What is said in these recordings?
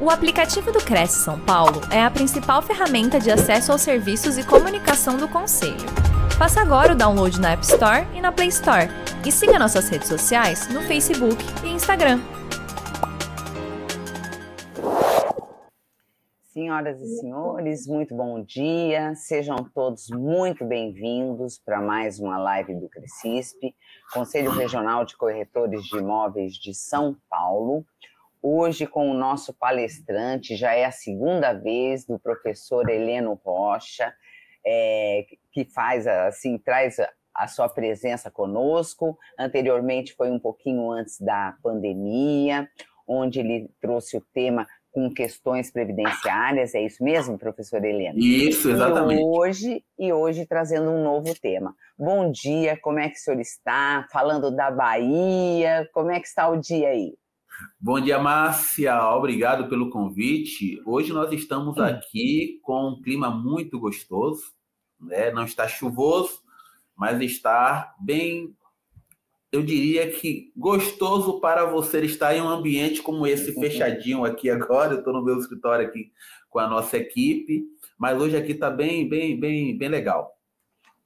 O aplicativo do Cresce São Paulo é a principal ferramenta de acesso aos serviços e comunicação do Conselho. Faça agora o download na App Store e na Play Store. E siga nossas redes sociais no Facebook e Instagram. Senhoras e senhores, muito bom dia. Sejam todos muito bem-vindos para mais uma live do Crescisp, Conselho Regional de Corretores de Imóveis de São Paulo hoje com o nosso palestrante, já é a segunda vez do professor Heleno Rocha, é, que faz assim, traz a, a sua presença conosco. Anteriormente foi um pouquinho antes da pandemia, onde ele trouxe o tema com questões previdenciárias, é isso mesmo, professor Helena? Isso, exatamente. E hoje, e hoje trazendo um novo tema. Bom dia, como é que o senhor está? Falando da Bahia, como é que está o dia aí? Bom dia, Márcia. Obrigado pelo convite. Hoje nós estamos aqui com um clima muito gostoso, né? Não está chuvoso, mas está bem, eu diria que gostoso para você estar em um ambiente como esse fechadinho aqui agora. Eu estou no meu escritório aqui com a nossa equipe, mas hoje aqui está bem, bem, bem, bem legal.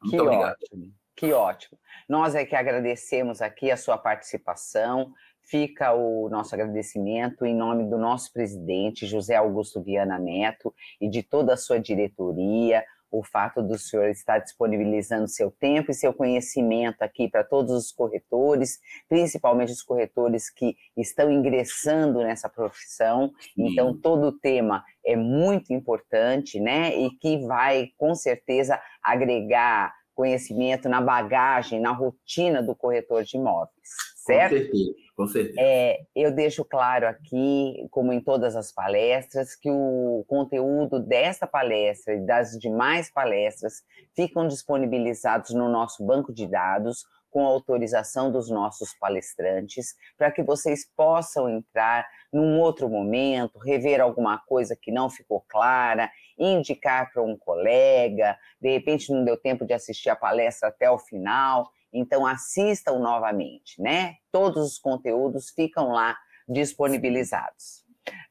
Muito que obrigado. ótimo. Que ótimo. Nós é que agradecemos aqui a sua participação fica o nosso agradecimento em nome do nosso presidente, José Augusto Viana Neto, e de toda a sua diretoria, o fato do senhor estar disponibilizando seu tempo e seu conhecimento aqui para todos os corretores, principalmente os corretores que estão ingressando nessa profissão. Então, todo o tema é muito importante, né? E que vai, com certeza, agregar conhecimento na bagagem, na rotina do corretor de imóveis, certo? Com certeza. Com certeza. É, eu deixo claro aqui, como em todas as palestras, que o conteúdo desta palestra e das demais palestras ficam disponibilizados no nosso banco de dados, com autorização dos nossos palestrantes, para que vocês possam entrar num outro momento, rever alguma coisa que não ficou clara, indicar para um colega, de repente não deu tempo de assistir a palestra até o final então, assistam novamente, né? Todos os conteúdos ficam lá disponibilizados.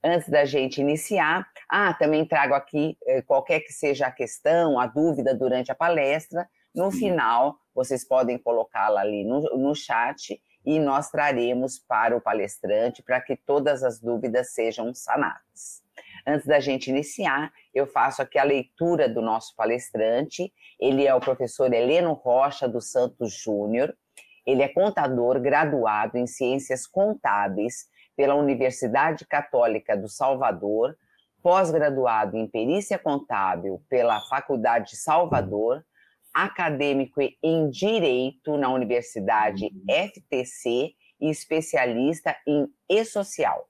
Antes da gente iniciar, ah, também trago aqui eh, qualquer que seja a questão, a dúvida durante a palestra. No final, vocês podem colocá-la ali no, no chat e nós traremos para o palestrante para que todas as dúvidas sejam sanadas. Antes da gente iniciar, eu faço aqui a leitura do nosso palestrante. Ele é o professor Heleno Rocha dos Santos Júnior. Ele é contador graduado em Ciências Contábeis pela Universidade Católica do Salvador, pós-graduado em Perícia Contábil pela Faculdade de Salvador, acadêmico em Direito na Universidade FTC e especialista em E-Social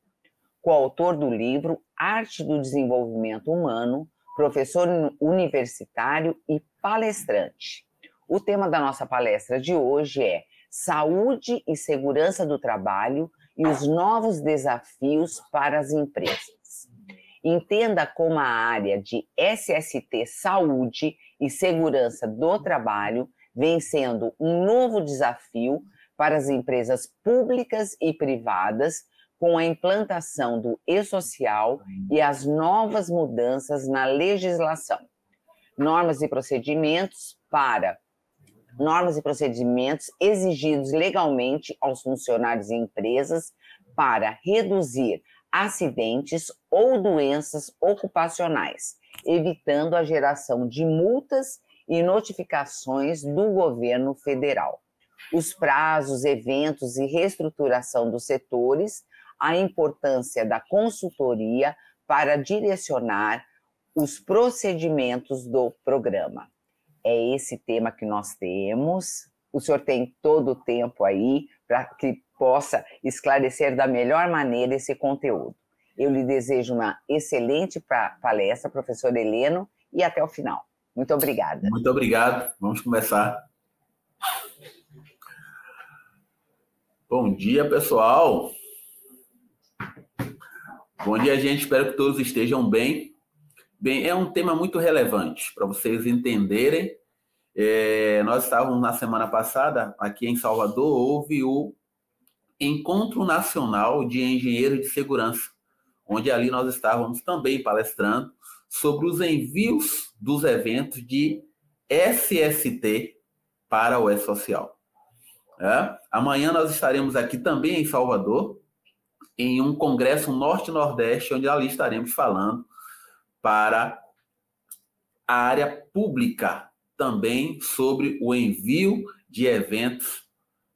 coautor do livro Arte do Desenvolvimento Humano, professor universitário e palestrante. O tema da nossa palestra de hoje é Saúde e Segurança do Trabalho e os novos desafios para as empresas. Entenda como a área de SST Saúde e Segurança do Trabalho vem sendo um novo desafio para as empresas públicas e privadas com a implantação do e-social e as novas mudanças na legislação. Normas e procedimentos para normas e procedimentos exigidos legalmente aos funcionários e empresas para reduzir acidentes ou doenças ocupacionais, evitando a geração de multas e notificações do governo federal. Os prazos, eventos e reestruturação dos setores a importância da consultoria para direcionar os procedimentos do programa. É esse tema que nós temos. O senhor tem todo o tempo aí para que possa esclarecer da melhor maneira esse conteúdo. Eu lhe desejo uma excelente palestra, professor Heleno, e até o final. Muito obrigada. Muito obrigado. Vamos começar. Bom dia, pessoal. Bom dia, gente. Espero que todos estejam bem. Bem, é um tema muito relevante para vocês entenderem. É, nós estávamos na semana passada aqui em Salvador, houve o Encontro Nacional de Engenheiros de Segurança, onde ali nós estávamos também palestrando sobre os envios dos eventos de SST para o E-Social. É? Amanhã nós estaremos aqui também em Salvador, em um congresso Norte-Nordeste, onde ali estaremos falando para a área pública também sobre o envio de eventos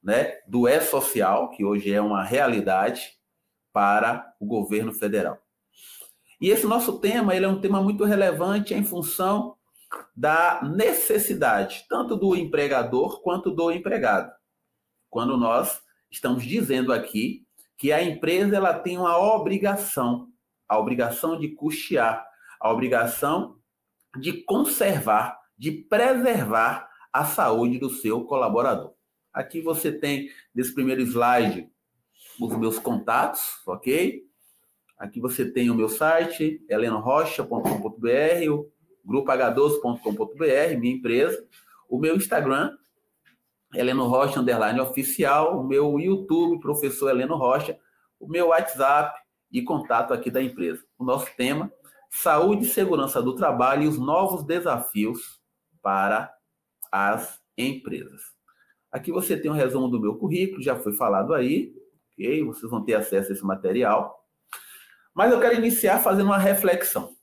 né, do E-Social, que hoje é uma realidade, para o governo federal. E esse nosso tema ele é um tema muito relevante em função da necessidade, tanto do empregador quanto do empregado. Quando nós estamos dizendo aqui que a empresa ela tem uma obrigação, a obrigação de custear, a obrigação de conservar, de preservar a saúde do seu colaborador. Aqui você tem, nesse primeiro slide, os meus contatos, ok? Aqui você tem o meu site, helenorocha.com.br, o grupoh12.com.br, minha empresa, o meu Instagram, Heleno Rocha, underline oficial, o meu YouTube, professor Heleno Rocha, o meu WhatsApp e contato aqui da empresa. O nosso tema, saúde e segurança do trabalho e os novos desafios para as empresas. Aqui você tem um resumo do meu currículo, já foi falado aí, Vocês vão ter acesso a esse material. Mas eu quero iniciar fazendo uma reflexão.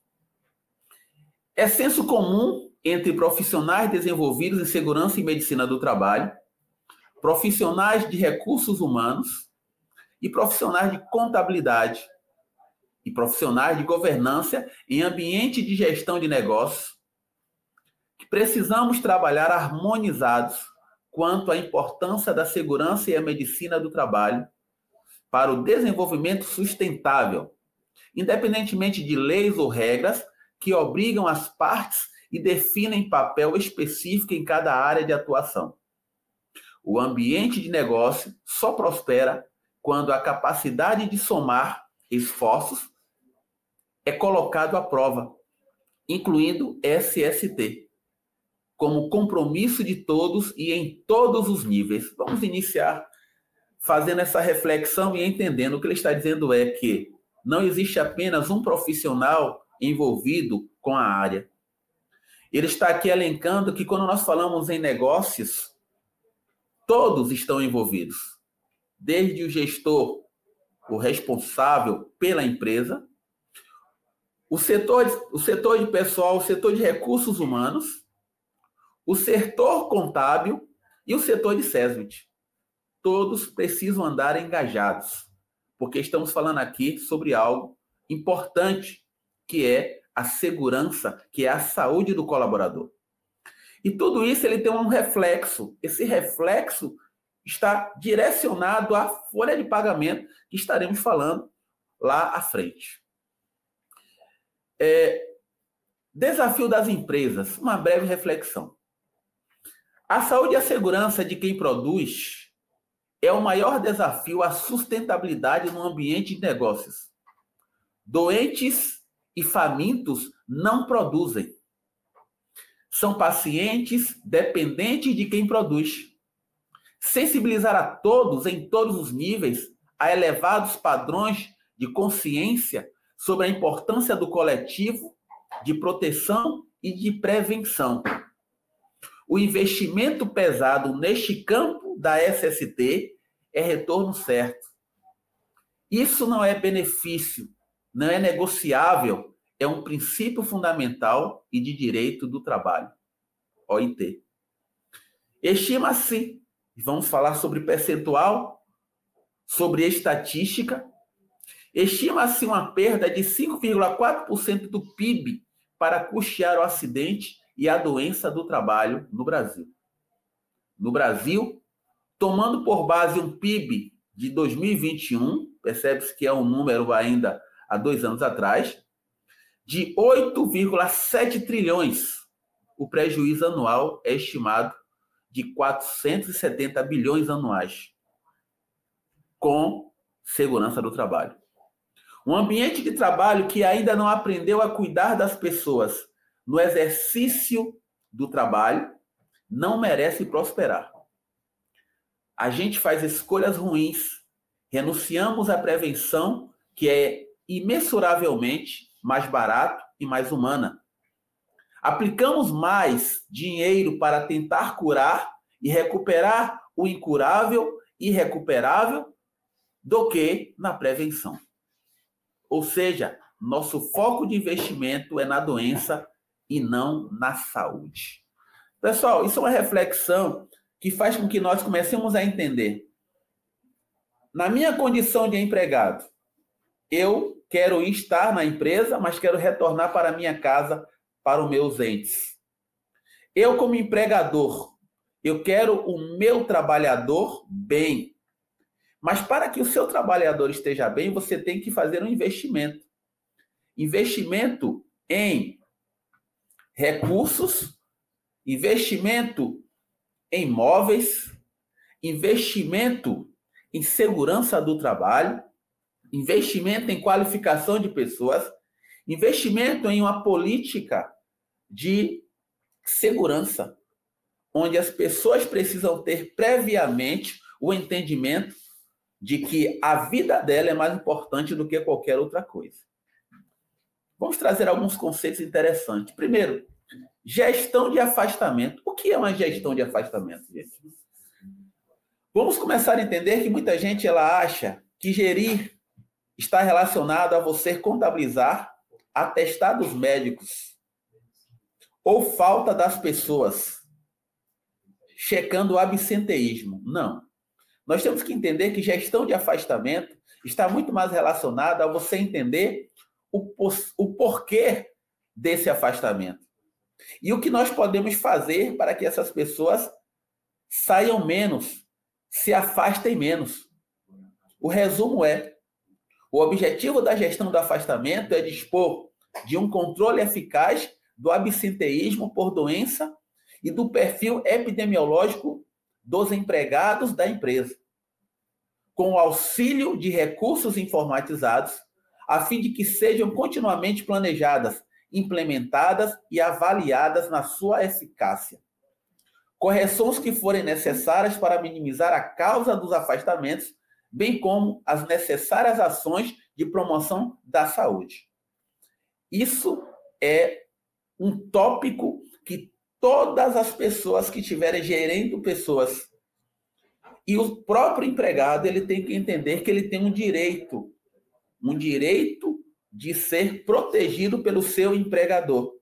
É senso comum entre profissionais desenvolvidos em segurança e medicina do trabalho, profissionais de recursos humanos e profissionais de contabilidade e profissionais de governança em ambiente de gestão de negócios, que precisamos trabalhar harmonizados quanto à importância da segurança e a medicina do trabalho para o desenvolvimento sustentável, independentemente de leis ou regras que obrigam as partes e definem papel específico em cada área de atuação. O ambiente de negócio só prospera quando a capacidade de somar esforços é colocado à prova, incluindo SST, como compromisso de todos e em todos os níveis. Vamos iniciar fazendo essa reflexão e entendendo o que ele está dizendo é que não existe apenas um profissional envolvido com a área. Ele está aqui elencando que quando nós falamos em negócios, todos estão envolvidos, desde o gestor, o responsável pela empresa, o setor, o setor de pessoal, o setor de recursos humanos, o setor contábil e o setor de SESMIT. Todos precisam andar engajados, porque estamos falando aqui sobre algo importante, que é a segurança, que é a saúde do colaborador. E tudo isso ele tem um reflexo. Esse reflexo está direcionado à folha de pagamento que estaremos falando lá à frente. É, desafio das empresas, uma breve reflexão. A saúde e a segurança de quem produz é o maior desafio à sustentabilidade no ambiente de negócios. Doentes e famintos não produzem. São pacientes dependentes de quem produz. Sensibilizar a todos, em todos os níveis, a elevados padrões de consciência sobre a importância do coletivo, de proteção e de prevenção o investimento pesado neste campo da SST é retorno certo. Isso não é benefício, não é negociável, é um princípio fundamental e de direito do trabalho. OIT. Estima-se, vamos falar sobre percentual, sobre estatística, estima-se uma perda de 5,4% do PIB para custear o acidente e a doença do trabalho no Brasil. No Brasil, tomando por base um PIB de 2021, percebe-se que é um número ainda há dois anos atrás, de 8,7 trilhões. O prejuízo anual é estimado de 470 bilhões anuais, com segurança do trabalho. Um ambiente de trabalho que ainda não aprendeu a cuidar das pessoas no exercício do trabalho não merece prosperar. A gente faz escolhas ruins, renunciamos à prevenção, que é imensuravelmente mais barato e mais humana. Aplicamos mais dinheiro para tentar curar e recuperar o incurável e irrecuperável do que na prevenção. Ou seja, nosso foco de investimento é na doença e não na saúde. Pessoal, isso é uma reflexão que faz com que nós comecemos a entender. Na minha condição de empregado, eu quero estar na empresa, mas quero retornar para minha casa, para os meus entes. Eu, como empregador, eu quero o meu trabalhador bem. Mas para que o seu trabalhador esteja bem, você tem que fazer um investimento. Investimento em recursos, investimento em móveis, investimento em segurança do trabalho, investimento em qualificação de pessoas, investimento em uma política de segurança, onde as pessoas precisam ter previamente o entendimento de que a vida dela é mais importante do que qualquer outra coisa. Vamos trazer alguns conceitos interessantes. Primeiro, gestão de afastamento. O que é uma gestão de afastamento, gente? Vamos começar a entender que muita gente ela acha que gerir está relacionado a você contabilizar atestados médicos ou falta das pessoas, checando o absenteísmo. Não. Nós temos que entender que gestão de afastamento está muito mais relacionada a você entender o, o porquê desse afastamento. E o que nós podemos fazer para que essas pessoas saiam menos, se afastem menos. O resumo é: o objetivo da gestão do afastamento é dispor de um controle eficaz do absenteísmo por doença e do perfil epidemiológico dos empregados da empresa, com o auxílio de recursos informatizados, a fim de que sejam continuamente planejadas, implementadas e avaliadas na sua eficácia. Correções que forem necessárias para minimizar a causa dos afastamentos bem como as necessárias ações de promoção da saúde. Isso é um tópico que todas as pessoas que estiverem gerendo pessoas e o próprio empregado ele tem que entender que ele tem um direito, um direito de ser protegido pelo seu empregador.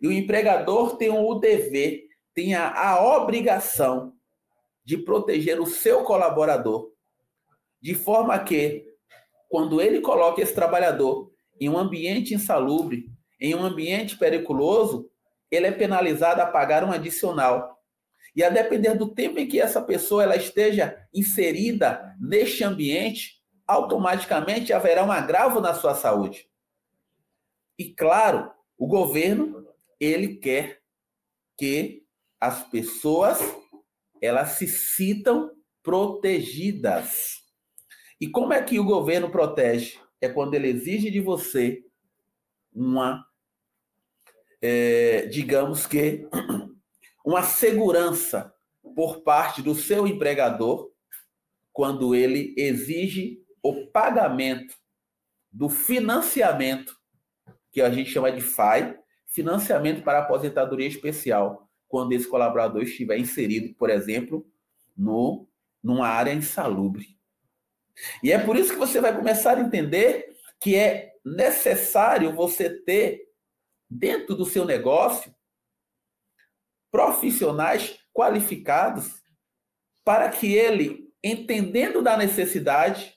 E o empregador tem o dever, tem a, a obrigação de proteger o seu colaborador de forma que, quando ele coloca esse trabalhador em um ambiente insalubre, em um ambiente periculoso, ele é penalizado a pagar um adicional. E a depender do tempo em que essa pessoa ela esteja inserida neste ambiente, automaticamente haverá um agravo na sua saúde. E claro, o governo ele quer que as pessoas elas se citam protegidas. E como é que o governo protege? É quando ele exige de você uma, é, digamos que, uma segurança por parte do seu empregador, quando ele exige o pagamento do financiamento, que a gente chama de FAI, financiamento para aposentadoria especial, quando esse colaborador estiver inserido, por exemplo, no, numa área insalubre. E é por isso que você vai começar a entender que é necessário você ter dentro do seu negócio profissionais qualificados para que ele, entendendo da necessidade,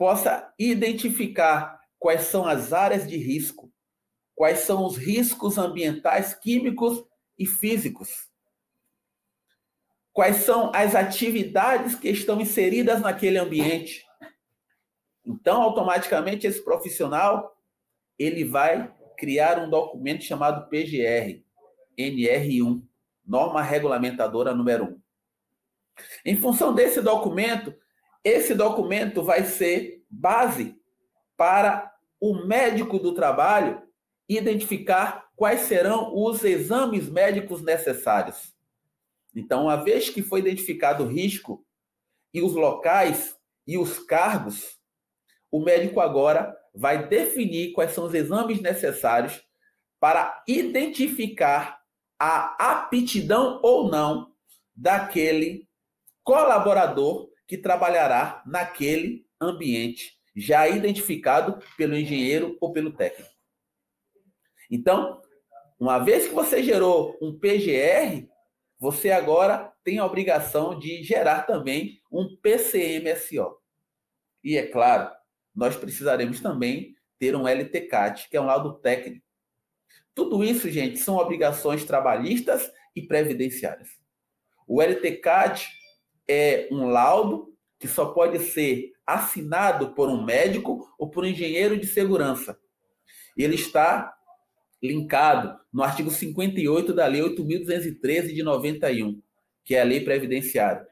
possa identificar quais são as áreas de risco, quais são os riscos ambientais, químicos e físicos. Quais são as atividades que estão inseridas naquele ambiente? Então, automaticamente, esse profissional ele vai criar um documento chamado PGR, NR1, Norma Regulamentadora número 1. Em função desse documento, esse documento vai ser base para o médico do trabalho identificar quais serão os exames médicos necessários. Então, uma vez que foi identificado o risco e os locais e os cargos, o médico agora vai definir quais são os exames necessários para identificar a aptidão ou não daquele colaborador que trabalhará naquele ambiente já identificado pelo engenheiro ou pelo técnico. Então, uma vez que você gerou um PGR, você agora tem a obrigação de gerar também um PCMSO. E é claro, nós precisaremos também ter um LTCAT, que é um laudo técnico. Tudo isso, gente, são obrigações trabalhistas e previdenciárias. O LTCAT é um laudo que só pode ser assinado por um médico ou por um engenheiro de segurança. Ele está linkado no artigo 58 da Lei 8.213 de 91, que é a Lei Previdenciária.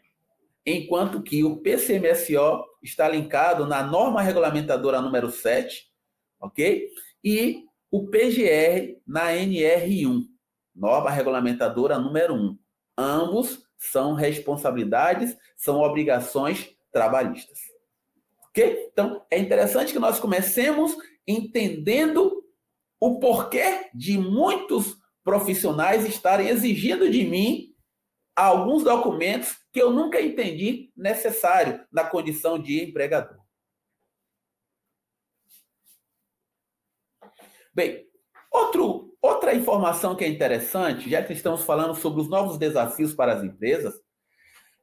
Enquanto que o PCMSO está linkado na norma regulamentadora número 7, ok? E o PGR na NR1, norma regulamentadora número 1. Ambos são responsabilidades, são obrigações trabalhistas. Ok? Então, é interessante que nós comecemos entendendo o porquê de muitos profissionais estarem exigindo de mim alguns documentos que eu nunca entendi necessário na condição de empregador. Bem, outro, outra informação que é interessante, já que estamos falando sobre os novos desafios para as empresas,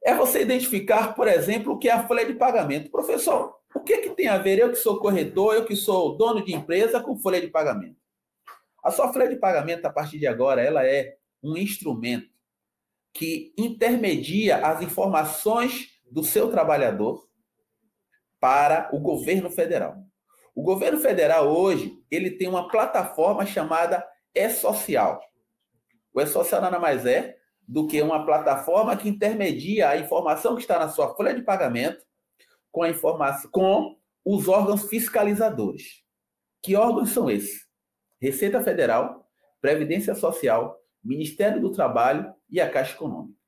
é você identificar, por exemplo, o que é a folha de pagamento. Professor, o que, que tem a ver eu que sou corretor, eu que sou dono de empresa com folha de pagamento? A sua folha de pagamento, a partir de agora, ela é um instrumento que intermedia as informações do seu trabalhador para o governo federal. O governo federal hoje, ele tem uma plataforma chamada E-Social. O E-Social nada mais é do que uma plataforma que intermedia a informação que está na sua folha de pagamento com a informação com os órgãos fiscalizadores. Que órgãos são esses? Receita Federal, Previdência Social, Ministério do Trabalho e a Caixa Econômica.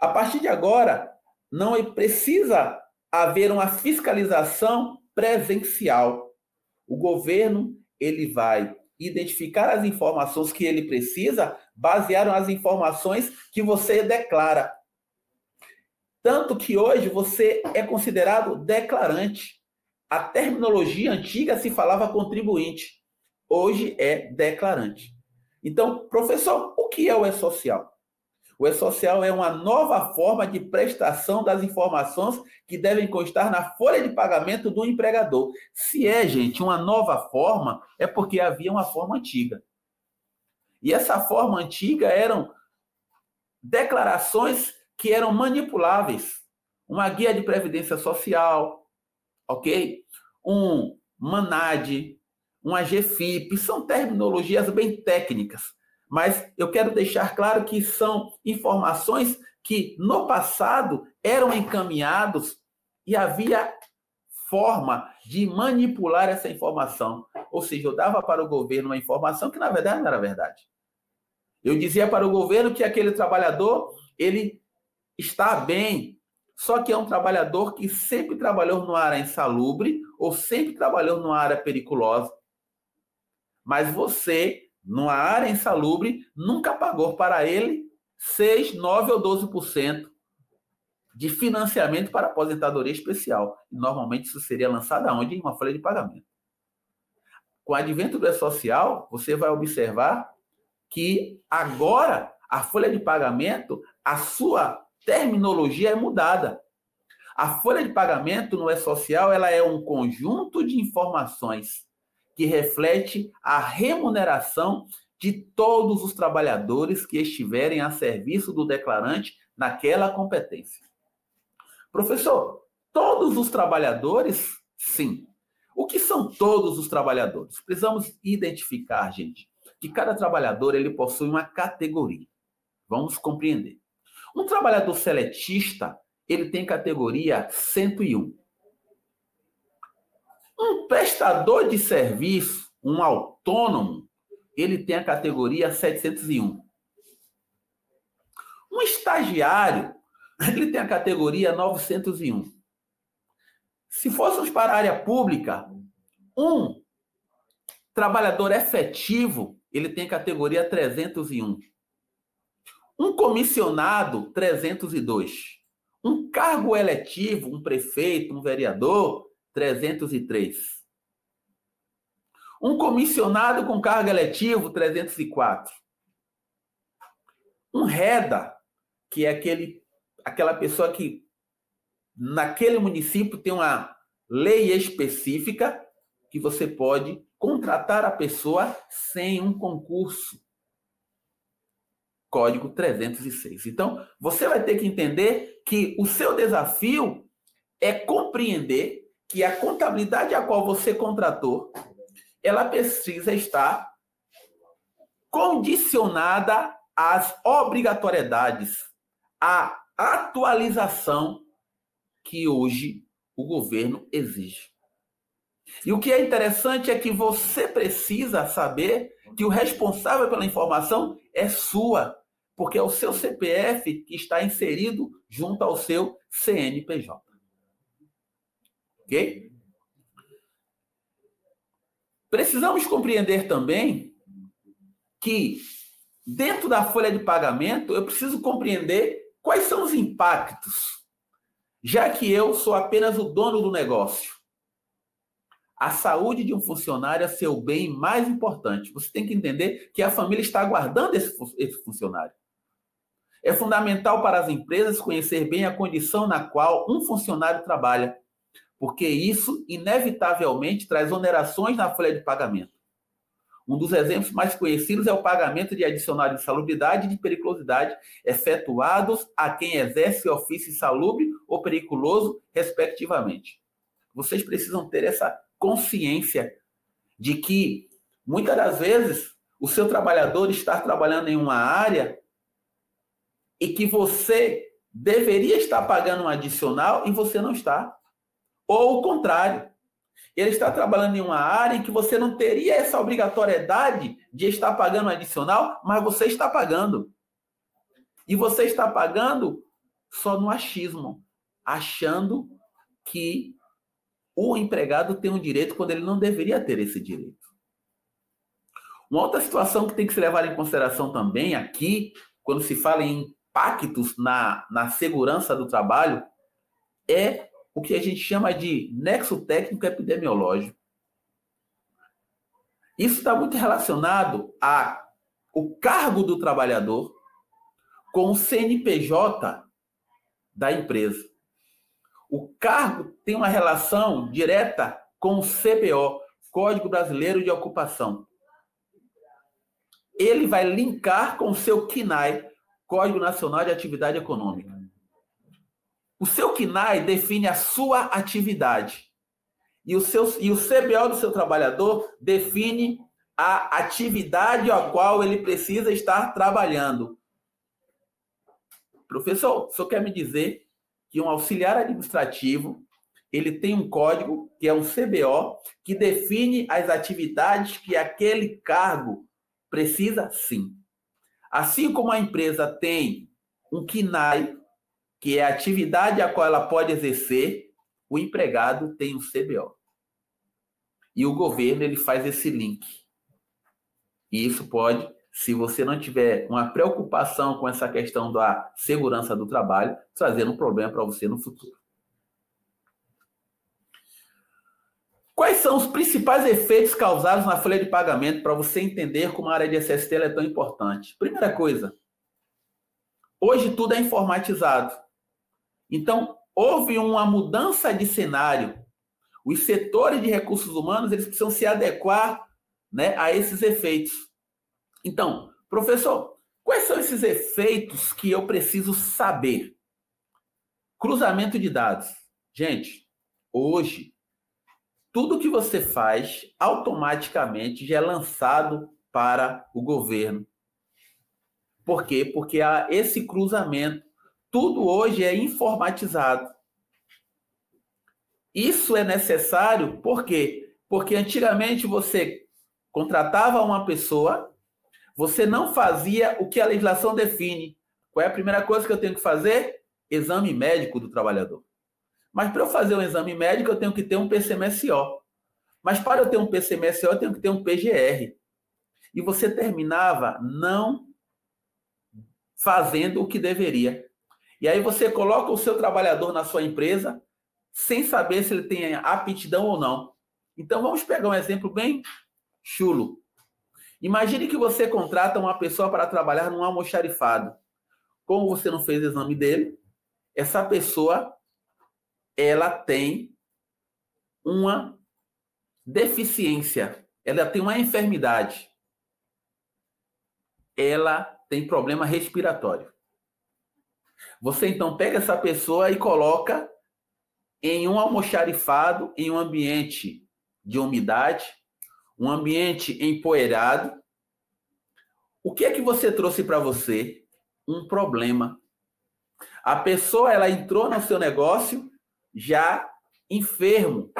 A partir de agora, não precisa haver uma fiscalização presencial. O governo ele vai identificar as informações que ele precisa, baseado nas informações que você declara. Tanto que hoje você é considerado declarante. A terminologia antiga se falava contribuinte, hoje é declarante. Então, professor, o que é o E-Social? O E-Social é uma nova forma de prestação das informações que devem constar na folha de pagamento do empregador. Se é, gente, uma nova forma, é porque havia uma forma antiga. E essa forma antiga eram declarações que eram manipuláveis. Uma guia de previdência social, ok? Um MANAD, uma GFIP, são terminologias bem técnicas mas eu quero deixar claro que são informações que no passado eram encaminhados e havia forma de manipular essa informação. Ou seja, eu dava para o governo uma informação que na verdade não era verdade. Eu dizia para o governo que aquele trabalhador, ele está bem, só que é um trabalhador que sempre trabalhou numa área insalubre ou sempre trabalhou numa área periculosa. Mas você numa área insalubre, nunca pagou para ele 6, 9 ou 12% de financiamento para aposentadoria especial. Normalmente isso seria lançado aonde? Em uma folha de pagamento. Com o advento do E-Social, você vai observar que agora a folha de pagamento, a sua terminologia é mudada. A folha de pagamento no E-Social ela é um conjunto de informações que reflete a remuneração de todos os trabalhadores que estiverem a serviço do declarante naquela competência. Professor, todos os trabalhadores? Sim. O que são todos os trabalhadores? Precisamos identificar, gente, que cada trabalhador ele possui uma categoria. Vamos compreender. Um trabalhador seletista, ele tem categoria 101. Um prestador de serviço, um autônomo, ele tem a categoria 701. Um estagiário, ele tem a categoria 901. Se fôssemos para a área pública, Um trabalhador efetivo, ele tem categoria 301. Um comissionado, 302. Um cargo eletivo, um prefeito, um vereador, 303. Um comissionado com cargo eletivo, 304. Um REDA, que é aquele, aquela pessoa que naquele município tem uma lei específica que você pode contratar a pessoa sem um concurso. Código 306. Então, você vai ter que entender que o seu desafio é compreender que a contabilidade a qual você contratou, ela precisa estar condicionada às obrigatoriedades, à atualização que hoje o governo exige. E o que é interessante é que você precisa saber que o responsável pela informação é sua, porque é o seu CPF que está inserido junto ao seu CNPJ. Ok? Precisamos compreender também que dentro da folha de pagamento eu preciso compreender quais são os impactos, já que eu sou apenas o dono do negócio. A saúde de um funcionário é seu bem mais importante. Você tem que entender que a família está aguardando esse, esse funcionário. É fundamental para as empresas conhecer bem a condição na qual um funcionário trabalha, porque isso, inevitavelmente, traz onerações na folha de pagamento. Um dos exemplos mais conhecidos é o pagamento de adicional de salubridade e de periculosidade efetuados a quem exerce ofício insalubre ou periculoso, respectivamente. Vocês precisam ter essa consciência de que, muitas das vezes, o seu trabalhador está trabalhando em uma área e que você deveria estar pagando um adicional e você não está. Ou o contrário. Ele está trabalhando em uma área em que você não teria essa obrigatoriedade de estar pagando adicional, mas você está pagando. E você está pagando só no achismo, achando que o empregado tem um direito quando ele não deveria ter esse direito. Uma outra situação que tem que ser levada em consideração também aqui, quando se fala em impactos na, na segurança do trabalho, é o que a gente chama de nexo técnico epidemiológico. Isso está muito relacionado a o cargo do trabalhador com o CNPJ da empresa. O cargo tem uma relação direta com o CBO, Código Brasileiro de Ocupação. Ele vai linkar com o seu CNAE, Código Nacional de Atividade Econômica. O seu CNAE define a sua atividade. E o, seu, e o CBO do seu trabalhador define a atividade a qual ele precisa estar trabalhando. Professor, o senhor quer me dizer que um auxiliar administrativo ele tem um código, que é um CBO, que define as atividades que aquele cargo precisa sim. Assim como a empresa tem um KINAI, que é a atividade a qual ela pode exercer, o empregado tem um CBO. E o governo ele faz esse link. E isso pode se você não tiver uma preocupação com essa questão da segurança do trabalho, trazendo um problema para você no futuro. Quais são os principais efeitos causados na folha de pagamento para você entender como a área de SST é tão importante? Primeira coisa, hoje tudo é informatizado. Então, houve uma mudança de cenário. Os setores de recursos humanos eles precisam se adequar né, a esses efeitos. Então, professor, quais são esses efeitos que eu preciso saber? Cruzamento de dados. Gente, hoje, tudo que você faz automaticamente já é lançado para o governo. Por quê? Porque há esse cruzamento. Tudo hoje é informatizado. Isso é necessário por quê? Porque antigamente você contratava uma pessoa você não fazia o que a legislação define. Qual é a primeira coisa que eu tenho que fazer? Exame médico do trabalhador. Mas para eu fazer um exame médico, eu tenho que ter um PCMSO. Mas para eu ter um PCMSO, eu tenho que ter um PGR. E você terminava não fazendo o que deveria. E aí você coloca o seu trabalhador na sua empresa sem saber se ele tem aptidão ou não. Então vamos pegar um exemplo bem chulo. Imagine que você contrata uma pessoa para trabalhar num almoxarifado. Como você não fez o exame dele, essa pessoa ela tem uma deficiência, ela tem uma enfermidade. Ela tem problema respiratório. Você então pega essa pessoa e coloca em um almoxarifado, em um ambiente de umidade, um ambiente empoeirado. O que é que você trouxe para você? Um problema. A pessoa ela entrou no seu negócio já enfermo.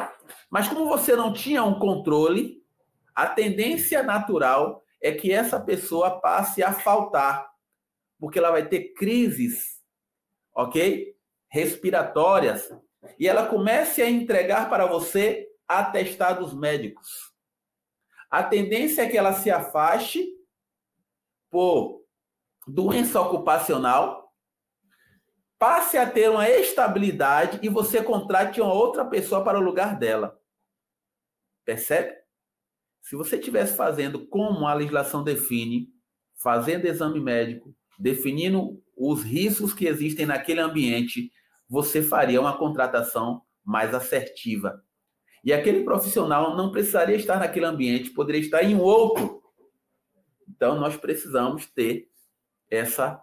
Mas como você não tinha um controle, a tendência natural é que essa pessoa passe a faltar, porque ela vai ter crises, ok? Respiratórias, e ela comece a entregar para você atestados médicos. A tendência é que ela se afaste por doença ocupacional, passe a ter uma estabilidade e você contrate uma outra pessoa para o lugar dela. Percebe? Se você estivesse fazendo como a legislação define, fazendo exame médico, definindo os riscos que existem naquele ambiente, você faria uma contratação mais assertiva. E aquele profissional não precisaria estar naquele ambiente, poderia estar em outro. Então, nós precisamos ter essa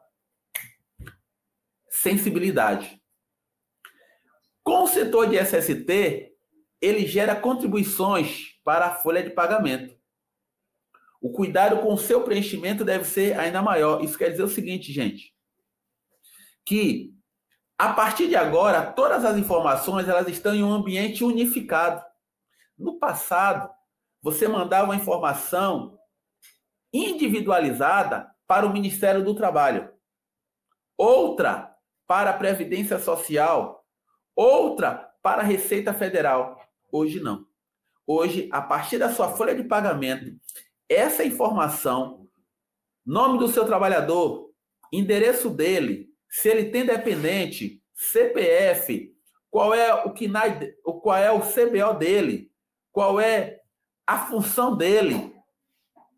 sensibilidade. Com o setor de SST, ele gera contribuições para a folha de pagamento. O cuidado com o seu preenchimento deve ser ainda maior. Isso quer dizer o seguinte, gente, que a partir de agora, todas as informações elas estão em um ambiente unificado. No passado, você mandava uma informação individualizada para o Ministério do Trabalho, outra para a Previdência Social, outra para a Receita Federal. Hoje não. Hoje, a partir da sua folha de pagamento, essa informação, nome do seu trabalhador, endereço dele, se ele tem dependente, CPF, qual é o KNAI, qual é o CBO dele, qual é a função dele,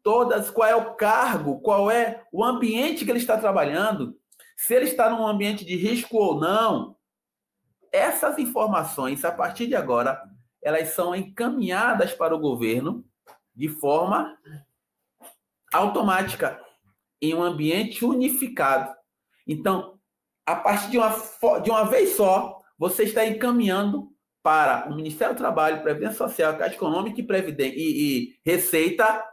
todas, qual é o cargo, qual é o ambiente que ele está trabalhando, se ele está num ambiente de risco ou não. Essas informações, a partir de agora, elas são encaminhadas para o governo de forma automática, em um ambiente unificado. Então, a partir de uma, de uma vez só, você está encaminhando para o Ministério do Trabalho, Previdência Social, Caixa Econômica e, Previdência, e, e Receita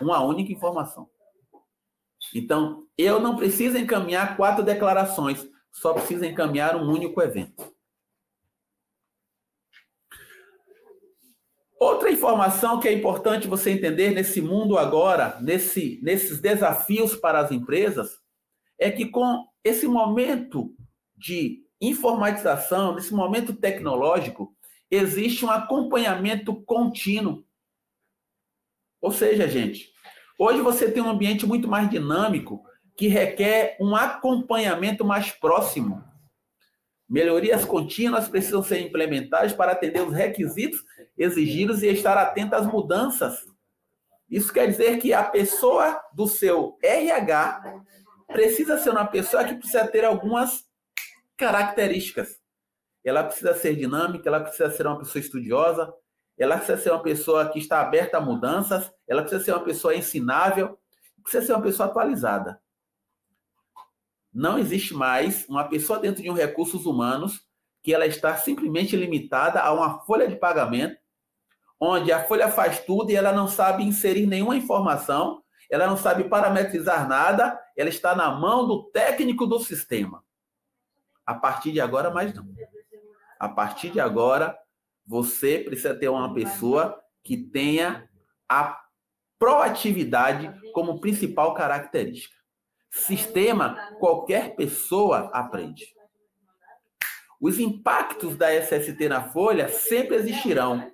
uma única informação. Então, eu não preciso encaminhar quatro declarações, só preciso encaminhar um único evento. Outra informação que é importante você entender nesse mundo agora, nesse, nesses desafios para as empresas, é que com esse momento de informatização, nesse momento tecnológico, existe um acompanhamento contínuo. Ou seja, gente, hoje você tem um ambiente muito mais dinâmico que requer um acompanhamento mais próximo. Melhorias contínuas precisam ser implementadas para atender os requisitos exigidos e estar atento às mudanças. Isso quer dizer que a pessoa do seu RH precisa ser uma pessoa que precisa ter algumas características. Ela precisa ser dinâmica, ela precisa ser uma pessoa estudiosa, ela precisa ser uma pessoa que está aberta a mudanças, ela precisa ser uma pessoa ensinável, precisa ser uma pessoa atualizada. Não existe mais uma pessoa dentro de um recursos humanos que ela está simplesmente limitada a uma folha de pagamento, onde a folha faz tudo e ela não sabe inserir nenhuma informação ela não sabe parametrizar nada, ela está na mão do técnico do sistema. A partir de agora, mais não. A partir de agora, você precisa ter uma pessoa que tenha a proatividade como principal característica. Sistema, qualquer pessoa aprende. Os impactos da SST na folha sempre existirão.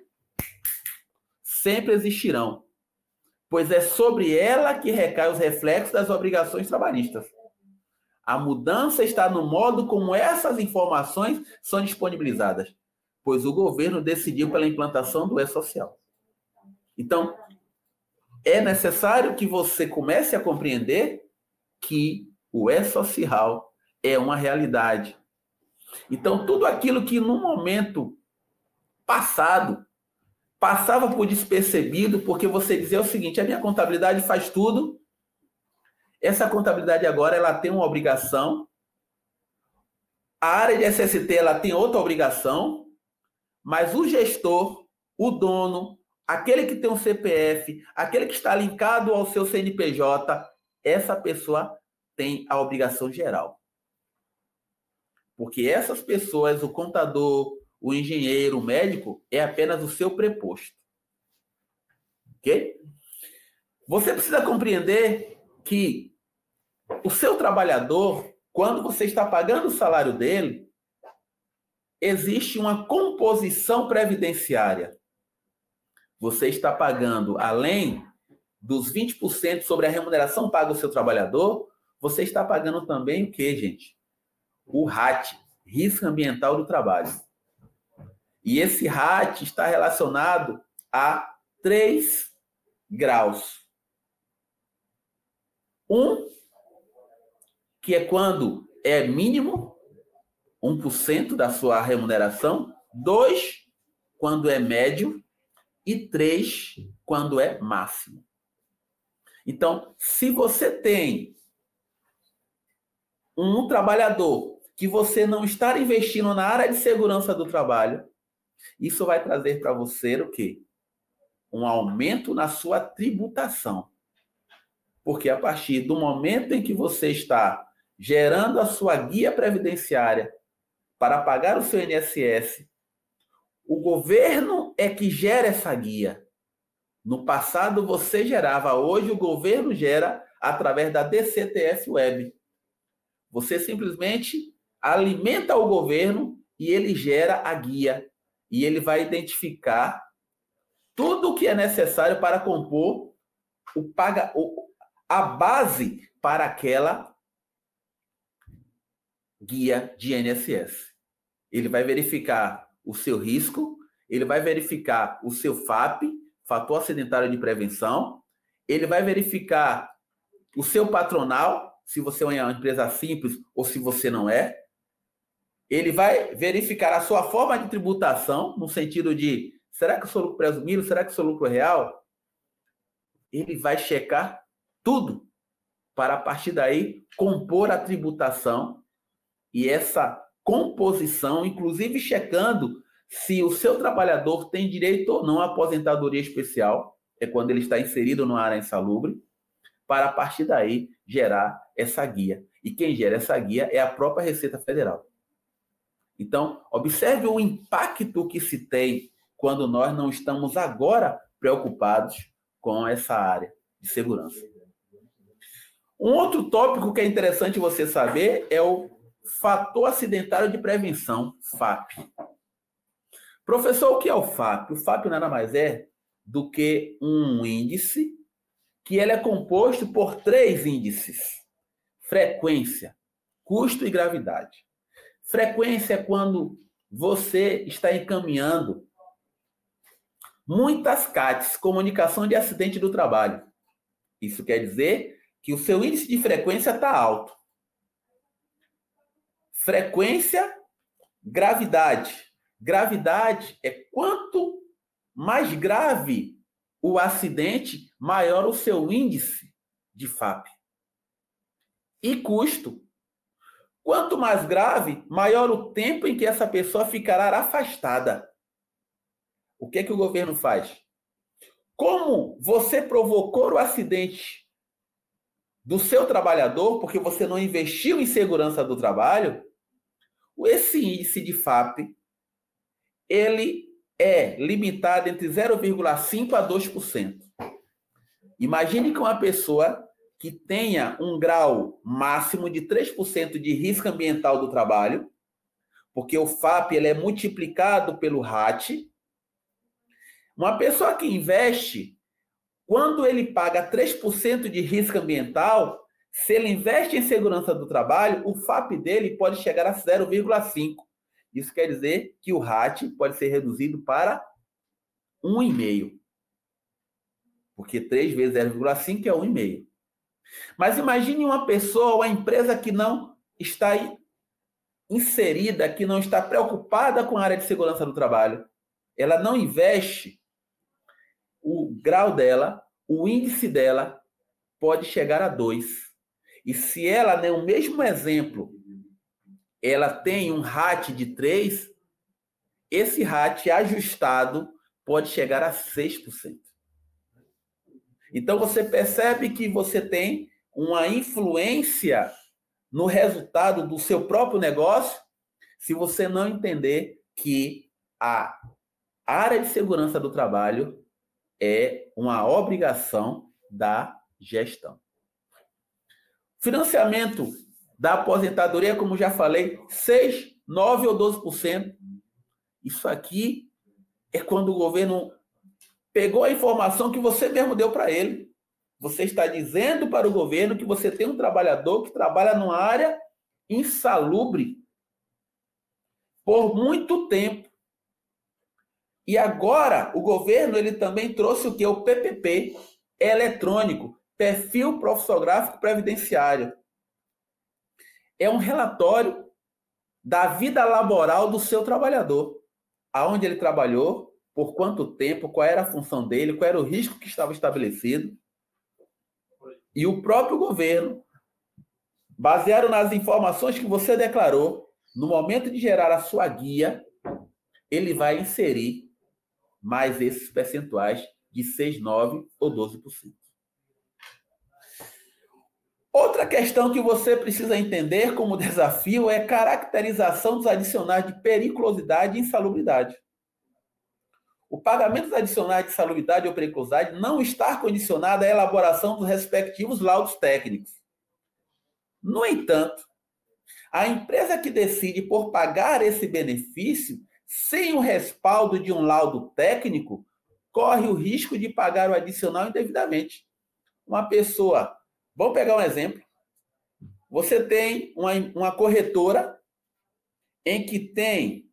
sempre existirão, pois é sobre ela que recai os reflexos das obrigações trabalhistas. A mudança está no modo como essas informações são disponibilizadas, pois o governo decidiu pela implantação do E-Social. Então, é necessário que você comece a compreender que o E-Social é uma realidade. Então, tudo aquilo que no momento passado passava por despercebido, porque você dizia o seguinte: a minha contabilidade faz tudo. Essa contabilidade agora ela tem uma obrigação. A área de SST ela tem outra obrigação, mas o gestor, o dono, aquele que tem um CPF, aquele que está linkado ao seu CNPJ, essa pessoa tem a obrigação geral. Porque essas pessoas, o contador, o engenheiro, o médico, é apenas o seu preposto. Ok? Você precisa compreender que o seu trabalhador, quando você está pagando o salário dele, existe uma composição previdenciária. Você está pagando, além dos 20% sobre a remuneração paga ao seu trabalhador, você está pagando também o que, gente? O RAT, Risco Ambiental do Trabalho. E esse RAT está relacionado a três graus. Um, que é quando é mínimo, 1% da sua remuneração. Dois, quando é médio. E três, quando é máximo. Então, se você tem um trabalhador que você não está investindo na área de segurança do trabalho, isso vai trazer para você o quê? Um aumento na sua tributação. Porque a partir do momento em que você está gerando a sua guia previdenciária para pagar o seu INSS, o governo é que gera essa guia. No passado você gerava, hoje o governo gera através da DCTF Web. Você simplesmente alimenta o governo e ele gera a guia e ele vai identificar tudo o que é necessário para compor o paga a base para aquela guia de INSS. Ele vai verificar o seu risco, ele vai verificar o seu FAP, fator acidentário de prevenção, ele vai verificar o seu patronal, se você é uma empresa simples ou se você não é, ele vai verificar a sua forma de tributação, no sentido de será que eu sou lucro presumido, será que eu sou lucro real? Ele vai checar tudo para a partir daí compor a tributação e essa composição, inclusive checando se o seu trabalhador tem direito ou não à aposentadoria especial, é quando ele está inserido numa área insalubre, para a partir daí gerar essa guia. E quem gera essa guia é a própria Receita Federal. Então, observe o impacto que se tem quando nós não estamos agora preocupados com essa área de segurança. Um outro tópico que é interessante você saber é o fator acidentário de prevenção, FAP. Professor, o que é o FAP? O FAP nada mais é do que um índice que ele é composto por três índices: frequência, custo e gravidade. Frequência é quando você está encaminhando muitas CATs, comunicação de acidente do trabalho. Isso quer dizer que o seu índice de frequência está alto. Frequência, gravidade. Gravidade é quanto mais grave o acidente, maior o seu índice de FAP. E custo. Quanto mais grave, maior o tempo em que essa pessoa ficará afastada. O que é que o governo faz? Como você provocou o acidente do seu trabalhador, porque você não investiu em segurança do trabalho, esse índice de FAP, ele é limitado entre 0,5% a 2%. Imagine que uma pessoa que tenha um grau máximo de 3% de risco ambiental do trabalho, porque o FAP ele é multiplicado pelo RAT. Uma pessoa que investe, quando ele paga 3% de risco ambiental, se ele investe em segurança do trabalho, o FAP dele pode chegar a 0,5. Isso quer dizer que o RAT pode ser reduzido para 1,5. Porque 3 vezes 0,5 é 1,5. Mas imagine uma pessoa, uma empresa que não está inserida, que não está preocupada com a área de segurança do trabalho. Ela não investe o grau dela, o índice dela pode chegar a 2. E se ela, né, o mesmo exemplo, ela tem um RAT de 3, esse RAT ajustado pode chegar a 6%. Então você percebe que você tem uma influência no resultado do seu próprio negócio se você não entender que a área de segurança do trabalho é uma obrigação da gestão. Financiamento da aposentadoria, como já falei, 6, 9 ou 12%. Isso aqui é quando o governo pegou a informação que você mesmo deu para ele. Você está dizendo para o governo que você tem um trabalhador que trabalha numa área insalubre por muito tempo. E agora o governo ele também trouxe o que o PPP eletrônico, perfil profissionográfico previdenciário. É um relatório da vida laboral do seu trabalhador, aonde ele trabalhou, por quanto tempo, qual era a função dele, qual era o risco que estava estabelecido. E o próprio governo, baseado nas informações que você declarou, no momento de gerar a sua guia, ele vai inserir mais esses percentuais de 6, 9 ou 12%. Outra questão que você precisa entender como desafio é caracterização dos adicionais de periculosidade e insalubridade. O pagamento dos adicionais de salubridade ou periculosidade não está condicionado à elaboração dos respectivos laudos técnicos. No entanto, a empresa que decide por pagar esse benefício sem o respaldo de um laudo técnico corre o risco de pagar o adicional indevidamente. Uma pessoa Vamos pegar um exemplo. Você tem uma, uma corretora em que tem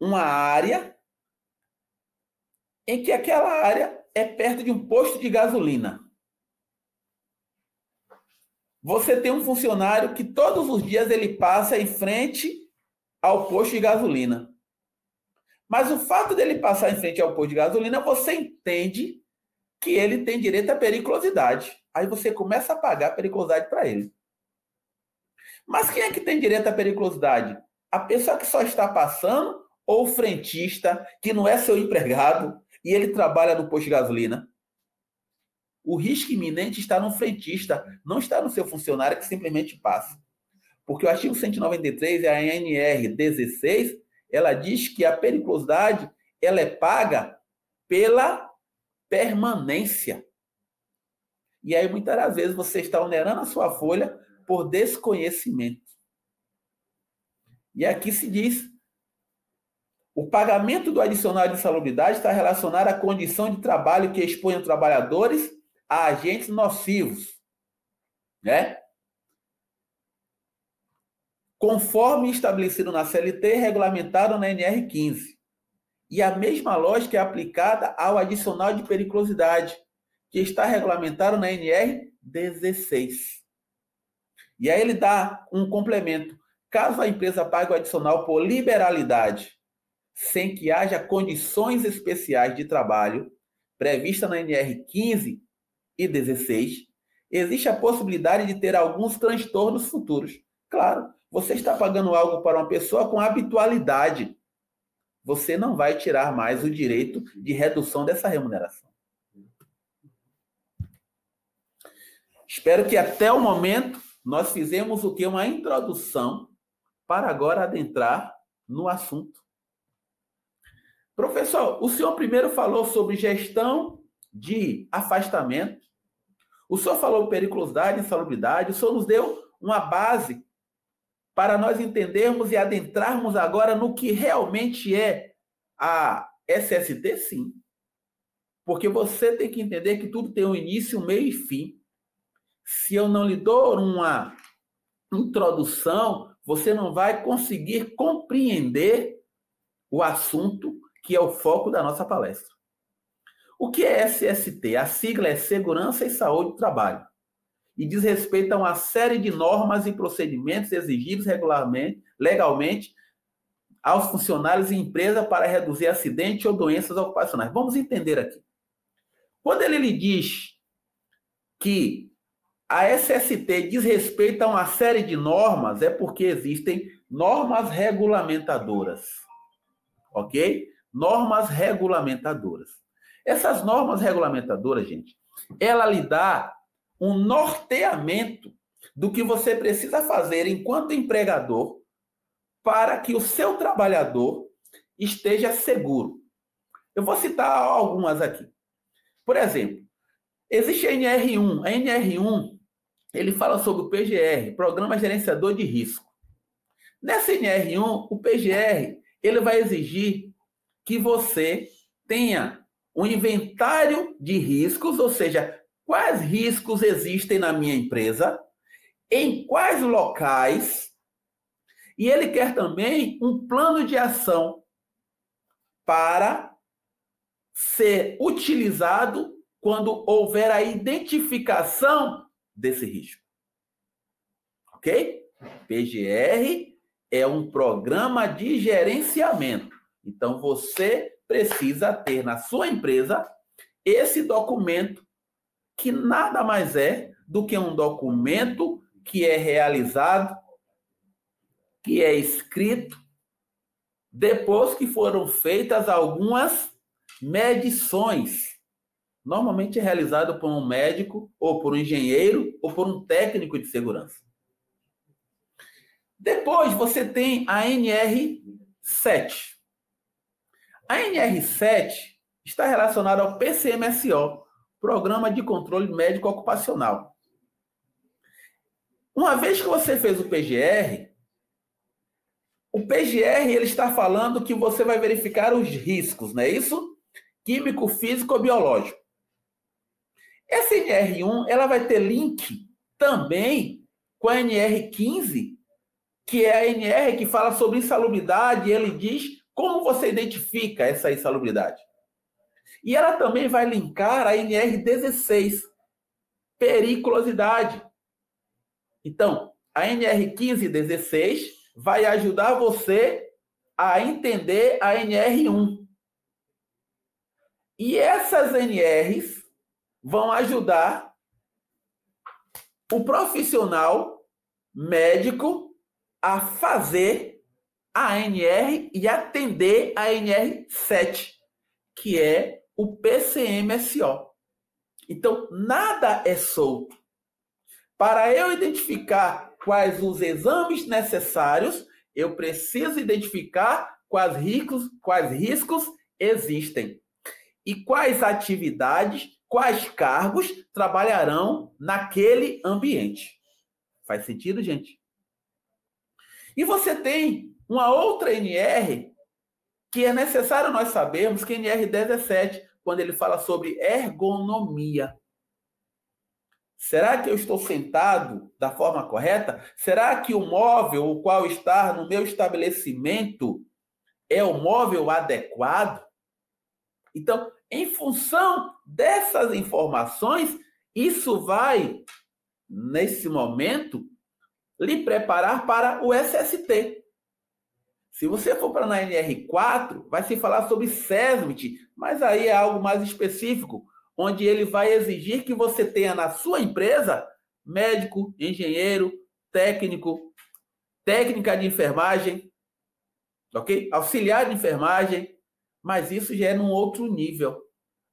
uma área em que aquela área é perto de um posto de gasolina. Você tem um funcionário que todos os dias ele passa em frente ao posto de gasolina. Mas o fato dele passar em frente ao posto de gasolina, você entende que ele tem direito à periculosidade. Aí você começa a pagar periculosidade para ele. Mas quem é que tem direito à periculosidade? A pessoa que só está passando ou o frentista, que não é seu empregado e ele trabalha no posto de gasolina? O risco iminente está no frentista, não está no seu funcionário que simplesmente passa. Porque o artigo 193 e a ANR 16, ela diz que a periculosidade ela é paga pela permanência. E aí, muitas das vezes, você está onerando a sua folha por desconhecimento. E aqui se diz: o pagamento do adicional de insalubridade está relacionado à condição de trabalho que expõe os trabalhadores a agentes nocivos. Né? Conforme estabelecido na CLT regulamentado na NR15. E a mesma lógica é aplicada ao adicional de periculosidade, que está regulamentado na NR 16. E aí ele dá um complemento. Caso a empresa pague o adicional por liberalidade, sem que haja condições especiais de trabalho prevista na NR 15 e 16, existe a possibilidade de ter alguns transtornos futuros. Claro, você está pagando algo para uma pessoa com habitualidade. Você não vai tirar mais o direito de redução dessa remuneração. Espero que até o momento nós fizemos o que? Uma introdução para agora adentrar no assunto. Professor, o senhor primeiro falou sobre gestão de afastamento. O senhor falou periculosidade, insalubridade. O senhor nos deu uma base para nós entendermos e adentrarmos agora no que realmente é a SST, sim. Porque você tem que entender que tudo tem um início, um meio e fim. Se eu não lhe dou uma introdução, você não vai conseguir compreender o assunto que é o foco da nossa palestra. O que é SST? A sigla é Segurança e Saúde do Trabalho e diz respeito a uma série de normas e procedimentos exigidos regularmente, legalmente aos funcionários e empresa para reduzir acidentes ou doenças ocupacionais. Vamos entender aqui. Quando ele lhe diz que a SST diz respeito a uma série de normas, é porque existem normas regulamentadoras. Ok? Normas regulamentadoras. Essas normas regulamentadoras, gente, ela lhe dá um norteamento do que você precisa fazer enquanto empregador para que o seu trabalhador esteja seguro. Eu vou citar algumas aqui. Por exemplo, existe a NR1. A NR1, ele fala sobre o PGR, Programa Gerenciador de Risco. Nessa NR1, o PGR, ele vai exigir que você tenha um inventário de riscos, ou seja, quais riscos existem na minha empresa, em quais locais, e ele quer também um plano de ação para ser utilizado quando houver a identificação desse risco. Ok? PGR é um programa de gerenciamento. Então você precisa ter na sua empresa esse documento que nada mais é do que um documento que é realizado, que é escrito, depois que foram feitas algumas medições. Normalmente é realizado por um médico, ou por um engenheiro, ou por um técnico de segurança. Depois você tem a NR7. A NR7 está relacionada ao PCMSO, Programa de Controle Médico Ocupacional. Uma vez que você fez o PGR, o PGR ele está falando que você vai verificar os riscos, não é isso? Químico, físico ou biológico. Essa NR1 ela vai ter link também com a NR15, que é a NR que fala sobre insalubridade, e ele diz como você identifica essa insalubridade. E ela também vai linkar a NR16, periculosidade. Então, a NR1516 vai ajudar você a entender a NR1. E essas NRs vão ajudar o profissional médico a fazer a NR e atender a NR7, que é o PCMSO. Então, nada é solto. Para eu identificar quais os exames necessários, eu preciso identificar quais riscos, quais riscos existem e quais atividades, quais cargos trabalharão naquele ambiente. Faz sentido, gente? E você tem uma outra NR que é necessário nós sabermos que NR17 quando ele fala sobre ergonomia. Será que eu estou sentado da forma correta? Será que o móvel o qual está no meu estabelecimento é o móvel adequado? Então, em função dessas informações, isso vai, nesse momento, lhe preparar para o SST. Se você for para a NR4, vai se falar sobre SESMIT, mas aí é algo mais específico, onde ele vai exigir que você tenha na sua empresa médico, engenheiro, técnico, técnica de enfermagem, ok? Auxiliar de enfermagem, mas isso já é num outro nível.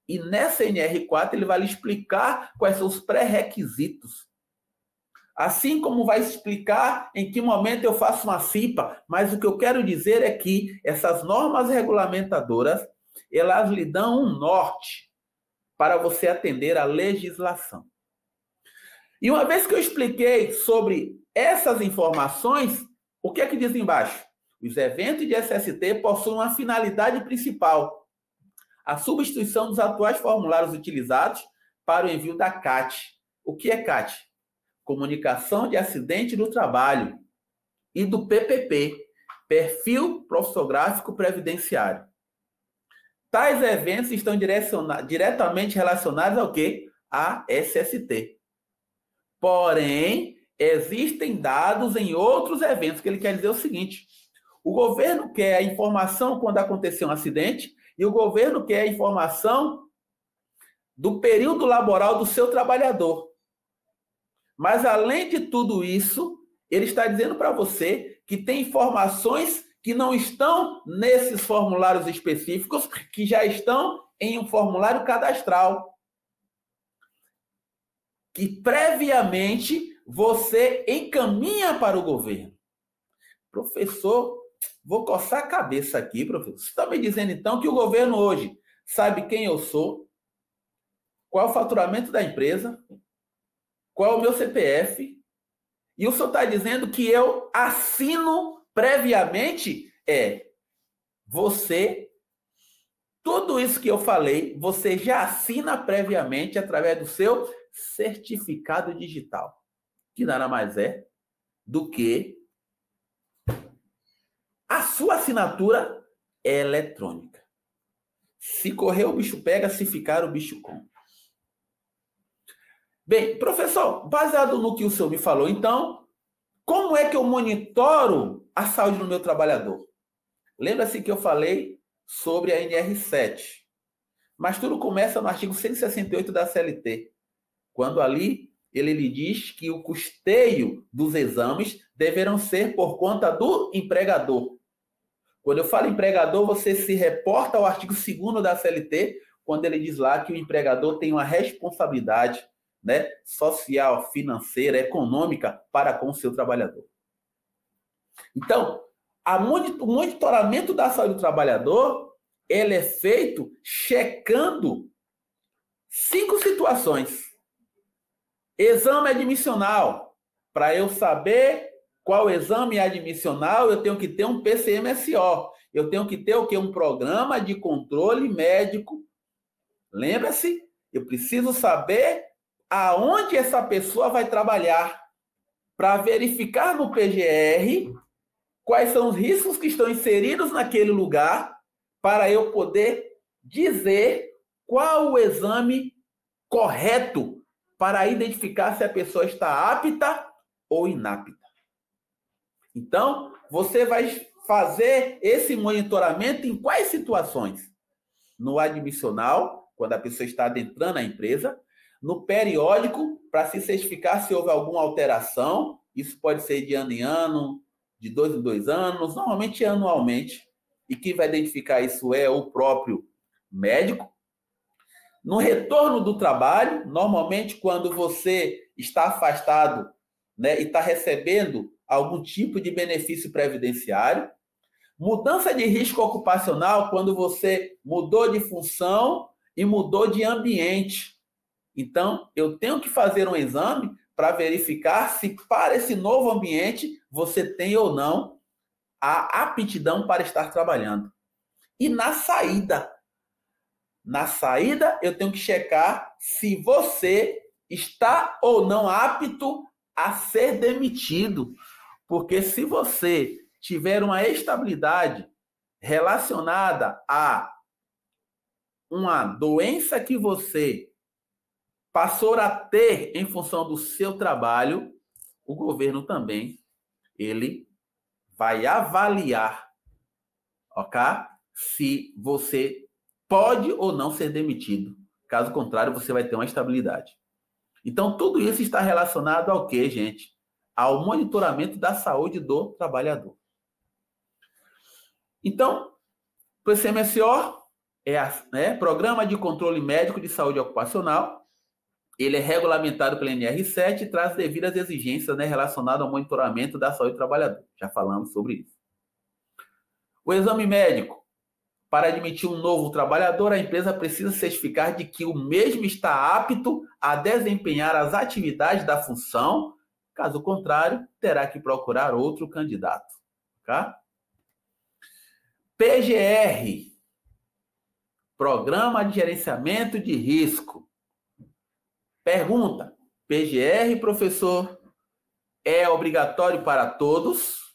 E nessa NR4 ele vai lhe explicar quais são os pré-requisitos Assim como vai explicar em que momento eu faço uma CIPA, mas o que eu quero dizer é que essas normas regulamentadoras, elas lhe dão um norte para você atender à legislação. E uma vez que eu expliquei sobre essas informações, o que é que diz embaixo? Os eventos de SST possuem uma finalidade principal: a substituição dos atuais formulários utilizados para o envio da CAT. O que é CAT? Comunicação de Acidente do Trabalho. E do PPP, Perfil Profissográfico Previdenciário. Tais eventos estão diretamente relacionados ao quê? A SST. Porém, existem dados em outros eventos, que ele quer dizer o seguinte: o governo quer a informação quando aconteceu um acidente e o governo quer a informação do período laboral do seu trabalhador. Mas, além de tudo isso, ele está dizendo para você que tem informações que não estão nesses formulários específicos, que já estão em um formulário cadastral. Que previamente você encaminha para o governo. Professor, vou coçar a cabeça aqui, professor. Você está me dizendo então que o governo hoje sabe quem eu sou, qual é o faturamento da empresa, qual é o meu CPF, e o senhor está dizendo que eu assino previamente? É, você, tudo isso que eu falei, você já assina previamente através do seu certificado digital, que nada mais é do que a sua assinatura eletrônica. Se correr, o bicho pega, se ficar, o bicho come. Bem, professor, baseado no que o senhor me falou, então, como é que eu monitoro a saúde do meu trabalhador? Lembra-se que eu falei sobre a NR7. Mas tudo começa no artigo 168 da CLT, quando ali ele lhe diz que o custeio dos exames deverão ser por conta do empregador. Quando eu falo empregador, você se reporta ao artigo 2 da CLT, quando ele diz lá que o empregador tem uma responsabilidade né, social, financeira, econômica para com o seu trabalhador. Então, o monitoramento da saúde do trabalhador ele é feito checando cinco situações. Exame admissional. Para eu saber qual exame é admissional, eu tenho que ter um PCMSO. Eu tenho que ter o que? Um programa de controle médico. Lembra-se? Eu preciso saber aonde essa pessoa vai trabalhar para verificar no PGR quais são os riscos que estão inseridos naquele lugar para eu poder dizer qual o exame correto para identificar se a pessoa está apta ou inapta. Então, você vai fazer esse monitoramento em quais situações? No admissional, quando a pessoa está adentrando a empresa, no periódico para se certificar se houve alguma alteração. Isso pode ser de ano em ano, de dois em dois anos, normalmente anualmente. E quem vai identificar isso é o próprio médico. No retorno do trabalho, normalmente quando você está afastado né, e está recebendo algum tipo de benefício previdenciário. Mudança de risco ocupacional, quando você mudou de função e mudou de ambiente. Então, eu tenho que fazer um exame para verificar se para esse novo ambiente você tem ou não a aptidão para estar trabalhando. E na saída, na saída eu tenho que checar se você está ou não apto a ser demitido. Porque se você tiver uma estabilidade relacionada a uma doença que você passou a ter em função do seu trabalho, o governo também ele vai avaliar, ok? Se você pode ou não ser demitido. Caso contrário, você vai ter uma estabilidade. Então, tudo isso está relacionado ao que, gente? Ao monitoramento da saúde do trabalhador. Então, o PCMSO é né, Programa de Controle Médico de Saúde Ocupacional, ele é regulamentado pela NR7 e traz devidas exigências né, relacionadas ao monitoramento da saúde do trabalhador. Já falamos sobre isso. O exame médico. Para admitir um novo trabalhador, a empresa precisa certificar de que o mesmo está apto a desempenhar as atividades da função. Caso contrário, terá que procurar outro candidato. Tá? PGR. Programa de Gerenciamento de Risco. Pergunta: PGR, professor, é obrigatório para todos?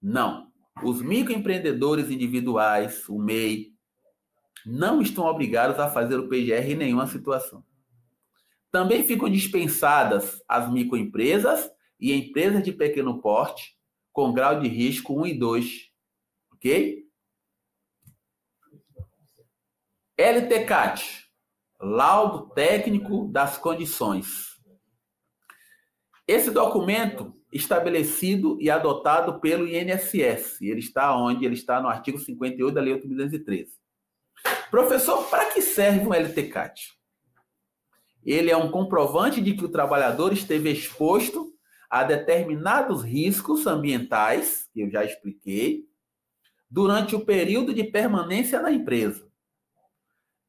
Não. Os microempreendedores individuais, o MEI, não estão obrigados a fazer o PGR em nenhuma situação. Também ficam dispensadas as microempresas e empresas de pequeno porte com grau de risco 1 e 2. Ok? LTCAT, laudo técnico das condições. Esse documento estabelecido e adotado pelo INSS. Ele está onde? Ele está no artigo 58 da Lei 8.213. Professor, para que serve um LTCAT? Ele é um comprovante de que o trabalhador esteve exposto a determinados riscos ambientais, que eu já expliquei, durante o período de permanência na empresa.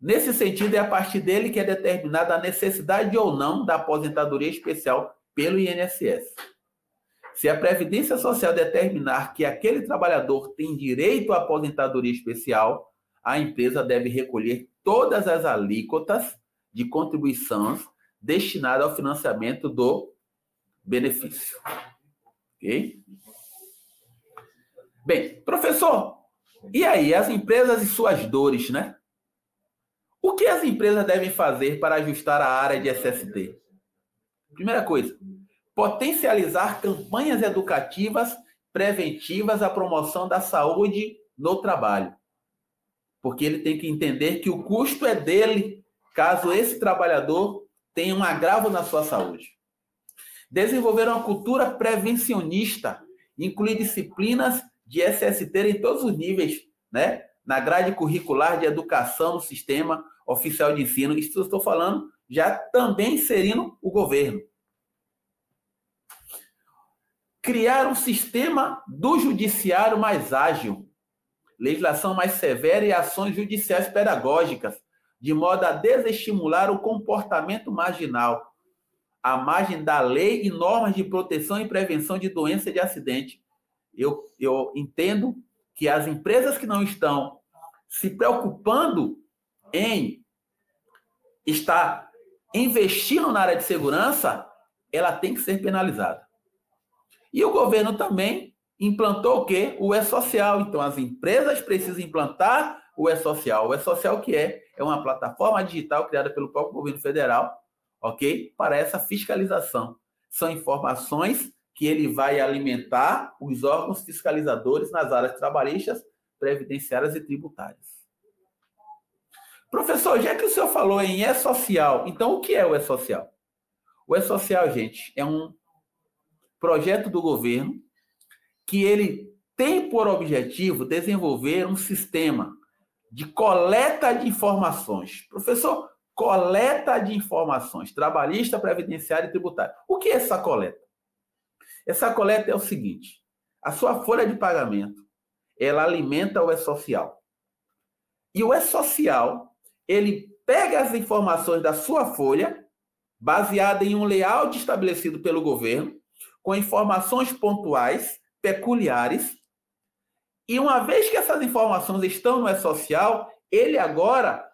Nesse sentido, é a partir dele que é determinada a necessidade ou não da aposentadoria especial pelo INSS. Se a Previdência Social determinar que aquele trabalhador tem direito à aposentadoria especial, a empresa deve recolher todas as alíquotas de contribuições destinadas ao financiamento do benefício. Ok? Bem, professor, e aí, as empresas e suas dores, né? O que as empresas devem fazer para ajustar a área de SST? Primeira coisa, potencializar campanhas educativas preventivas à promoção da saúde no trabalho. Porque ele tem que entender que o custo é dele caso esse trabalhador tenha um agravo na sua saúde. Desenvolver uma cultura prevencionista, incluir disciplinas de SST em todos os níveis, né? Na grade curricular de educação no sistema oficial de ensino. Isso estou falando já também inserindo o governo criar um sistema do judiciário mais ágil, legislação mais severa e ações judiciais pedagógicas, de modo a desestimular o comportamento marginal, à margem da lei e normas de proteção e prevenção de doença e de acidente. Eu, eu entendo que as empresas que não estão se preocupando em estar investindo na área de segurança, ela tem que ser penalizada. E o governo também implantou o quê? O E-Social. Então, as empresas precisam implantar o E-Social. O E-Social que é? É uma plataforma digital criada pelo próprio governo federal, ok? Para essa fiscalização. São informações que ele vai alimentar os órgãos fiscalizadores nas áreas trabalhistas, previdenciárias e tributárias. Professor, já que o senhor falou em E-Social, então o que é o E-Social? O E-Social, gente, é um projeto do governo que ele tem por objetivo desenvolver um sistema de coleta de informações. Professor, coleta de informações, trabalhista, previdenciária e tributária. O que é essa coleta? Essa coleta é o seguinte: a sua folha de pagamento, ela alimenta o E-Social. E o E-Social, ele pega as informações da sua folha, baseada em um layout estabelecido pelo governo, com informações pontuais, peculiares, e uma vez que essas informações estão no E-Social, ele agora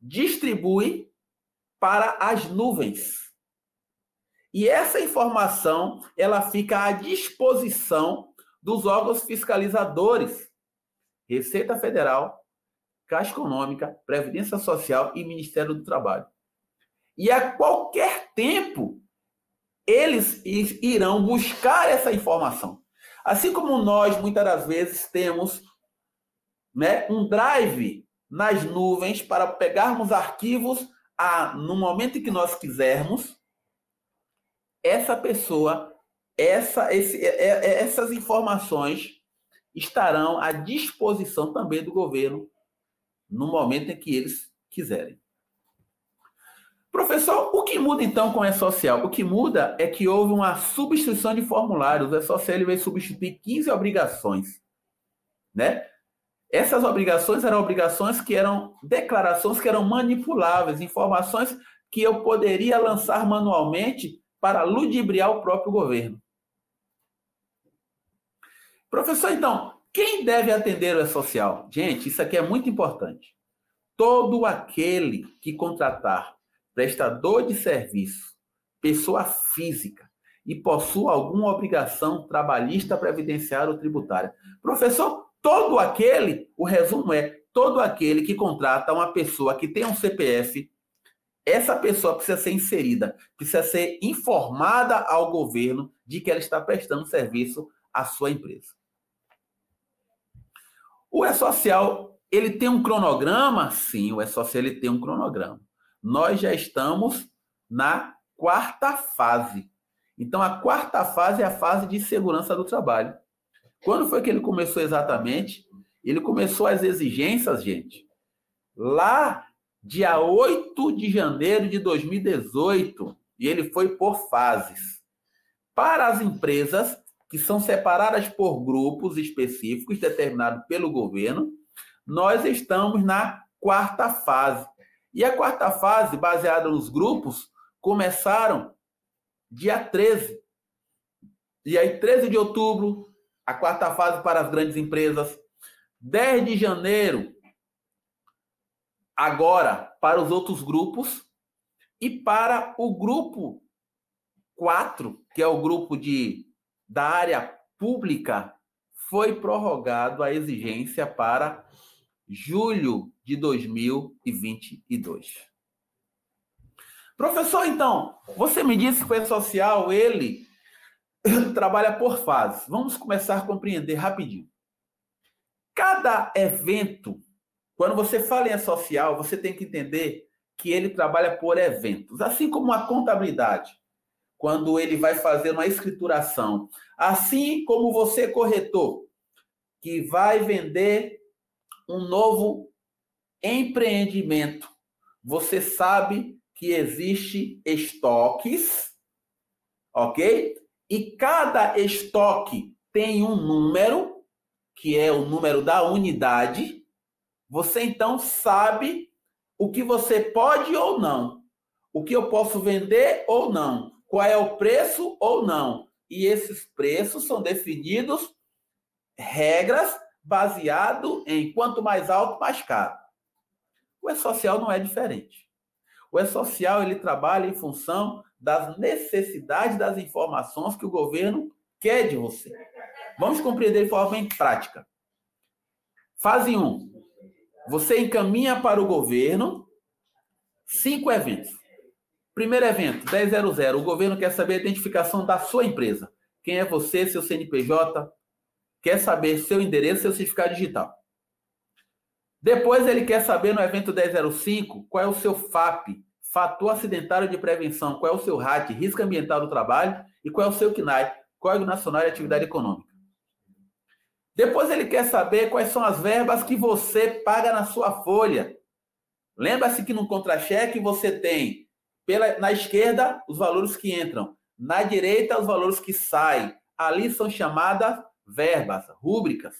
distribui para as nuvens. E essa informação, ela fica à disposição dos órgãos fiscalizadores, Receita Federal, Caixa Econômica, Previdência Social e Ministério do Trabalho. E a qualquer tempo, eles irão buscar essa informação. Assim como nós, muitas das vezes, temos né, um drive nas nuvens para pegarmos arquivos a, no momento que nós quisermos, essa pessoa, essa, esse, essas informações estarão à disposição também do governo no momento em que eles quiserem. Professor, o que muda então com o E-Social? O que muda é que houve uma substituição de formulários. O E-Social veio substituir 15 obrigações. Né? Essas obrigações eram obrigações que eram declarações que eram manipuláveis, informações que eu poderia lançar manualmente para ludibriar o próprio governo. Professor, então, Quem deve atender o E-Social? Gente, isso aqui é muito importante. Todo aquele que contratar prestador de serviço, pessoa física, e possua alguma obrigação trabalhista, previdenciária ou tributária. Professor, todo aquele, o resumo é, todo aquele que contrata uma pessoa que tem um CPF, essa pessoa precisa ser inserida, precisa ser informada ao governo de que ela está prestando serviço à sua empresa. O E-Social, ele tem um cronograma? Sim, o E-Social ele tem um cronograma. Nós já estamos na quarta fase. Então, a quarta fase é a fase de segurança do trabalho. Quando foi que ele começou exatamente? Ele começou as exigências, gente, lá dia 8 de janeiro de 2018, e ele foi por fases. Para as empresas que são separadas por grupos específicos determinados pelo governo, nós estamos na quarta fase. E a quarta fase, baseada nos grupos, começaram dia 13. E aí, 13 de outubro, a quarta fase para as grandes empresas. 10 de janeiro, agora, para os outros grupos. E para o grupo 4, que é o grupo de, da área pública, foi prorrogado a exigência para julho de 2022. Professor, então, você me disse que o social, ele trabalha por fases. Vamos começar a compreender rapidinho. Cada evento, quando você fala em social, você tem que entender que ele trabalha por eventos, assim como a contabilidade, quando ele vai fazer uma escrituração, assim como você corretor, que vai vender um novo empreendimento, você sabe que existe estoques, ok? E cada estoque tem um número, que é o número da unidade. Você então sabe o que você pode ou não, o que eu posso vender ou não, qual é o preço ou não. E esses preços são definidos regras baseado em quanto mais alto, mais caro. O E-Social não é diferente. O E-Social ele trabalha em função das necessidades das informações que o governo quer de você. Vamos compreender de forma bem prática. Fase 1. Você encaminha para o governo cinco eventos. Primeiro evento, 1000. O governo quer saber a identificação da sua empresa. Quem é você, seu CNPJ, quer saber seu endereço, seu certificado digital. Depois ele quer saber no evento 1005 qual é o seu FAP, fator acidentário de prevenção, qual é o seu RAT, risco ambiental do trabalho, e qual é o seu CNAE, Código Nacional de Atividade Econômica. Depois ele quer saber quais são as verbas que você paga na sua folha. Lembra-se que no contra-cheque você tem pela, na esquerda os valores que entram, na direita os valores que saem. Ali são chamadas verbas, rúbricas.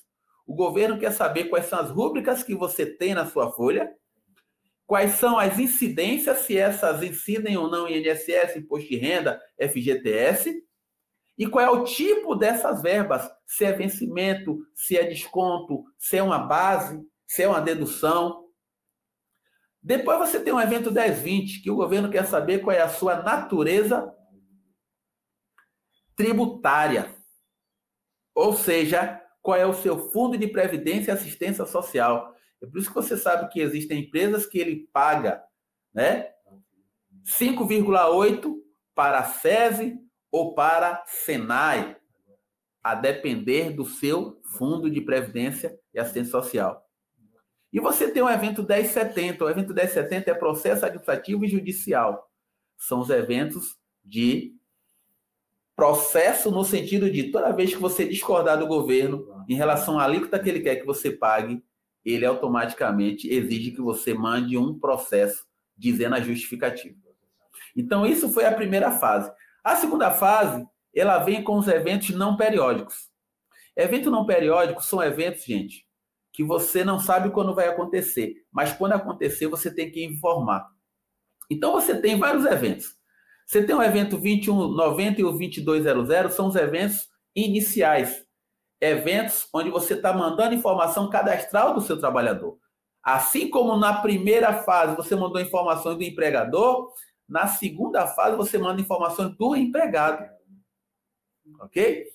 O governo quer saber quais são as rúbricas que você tem na sua folha, quais são as incidências, se essas incidem ou não em INSS, Imposto de Renda, FGTS, e qual é o tipo dessas verbas, se é vencimento, se é desconto, se é uma base, se é uma dedução. Depois você tem um evento 1020, que o governo quer saber qual é a sua natureza tributária. Ou seja, qual é o seu fundo de previdência e assistência social. É por isso que você sabe que existem empresas que ele paga né, 5,8 para a SESI ou para Senai, a depender do seu fundo de previdência e assistência social. E você tem o evento 1070. O evento 1070 é processo administrativo e judicial. São os eventos de processo no sentido de toda vez que você discordar do governo em relação à alíquota que ele quer que você pague, ele automaticamente exige que você mande um processo dizendo a justificativa. Então, isso foi a primeira fase. A segunda fase, ela vem com os eventos não periódicos. Eventos não periódicos são eventos, gente, que você não sabe quando vai acontecer, mas quando acontecer, você tem que informar. Então, você tem vários eventos. Você tem o evento 2190 e o 2200, são os eventos iniciais. eventos onde você está mandando informação cadastral do seu trabalhador. Assim como na primeira fase você mandou informações do empregador, na segunda fase você manda informações do empregado. Ok?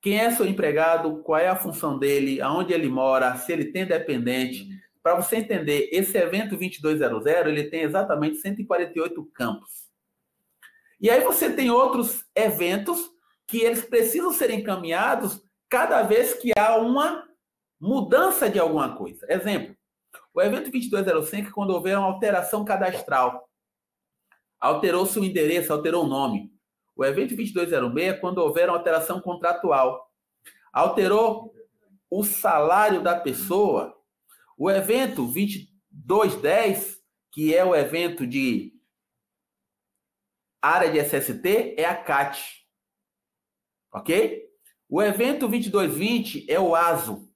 Quem é seu empregado, qual é a função dele, aonde ele mora, se ele tem dependente. Para você entender, esse evento 2200, ele tem exatamente 148 campos. E aí você tem outros eventos que eles precisam ser encaminhados cada vez que há uma mudança de alguma coisa. Exemplo, o evento 2205 quando houver uma alteração cadastral. Alterou-se o endereço, alterou o nome. O evento 2206 é quando houver uma alteração contratual. Alterou o salário da pessoa. O evento 2210, que é o evento de área de SST, é a CAT. Ok? O evento 2220 é o ASO.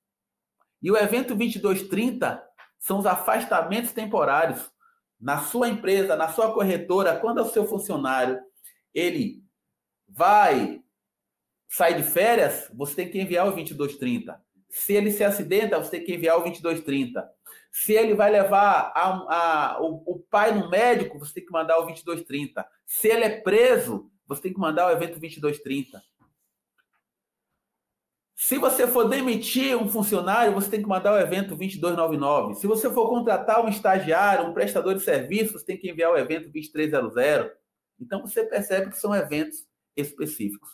E o evento 2230 são os afastamentos temporários na sua empresa, na sua corretora, quando o seu funcionário ele vai sair de férias, você tem que enviar o 2230. Se ele se acidenta, você tem que enviar o 2230. Se ele vai levar a, a, o, o, pai no médico, você tem que mandar o 2230. Se ele é preso, você tem que mandar o evento 2230. Se você for demitir um funcionário, você tem que mandar o evento 2299. Se você for contratar um estagiário, um prestador de serviços, você tem que enviar o evento 2300. Então você percebe que são eventos específicos.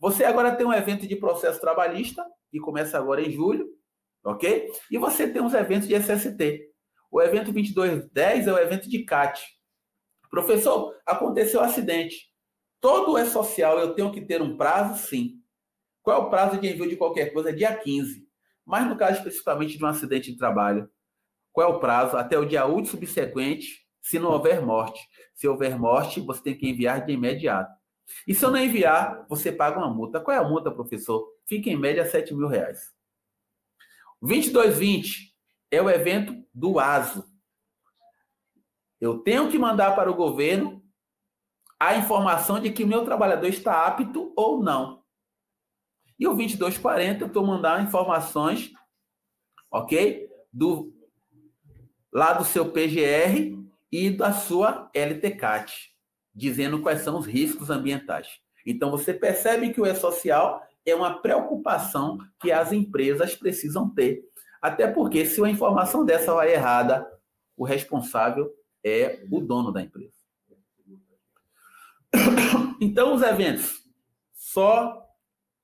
Você agora tem um evento de processo trabalhista, que começa agora em julho, ok? E você tem uns eventos de SST. O evento 2210 é o evento de CAT. Professor, aconteceu um acidente. Todo é social, eu tenho que ter um prazo? Sim. Qual é o prazo de envio de qualquer coisa? Dia 15. Mas no caso especificamente de um acidente de trabalho, qual é o prazo? Até o dia útil subsequente, se não houver morte. Se houver morte, você tem que enviar de imediato. E se eu não enviar, você paga uma multa. Qual é a multa, professor? Fica em média 7 mil reais. 2220 é o evento do ASO. Eu tenho que mandar para o governo a informação de que meu trabalhador está apto ou não. E o 2240 eu estou mandando informações, ok? Do, lá do seu PGR e da sua LTCAT, dizendo quais são os riscos ambientais. Então você percebe que o E-Social é uma preocupação que as empresas precisam ter. Até porque se uma informação dessa vai errada, o responsável é o dono da empresa. Então, os eventos só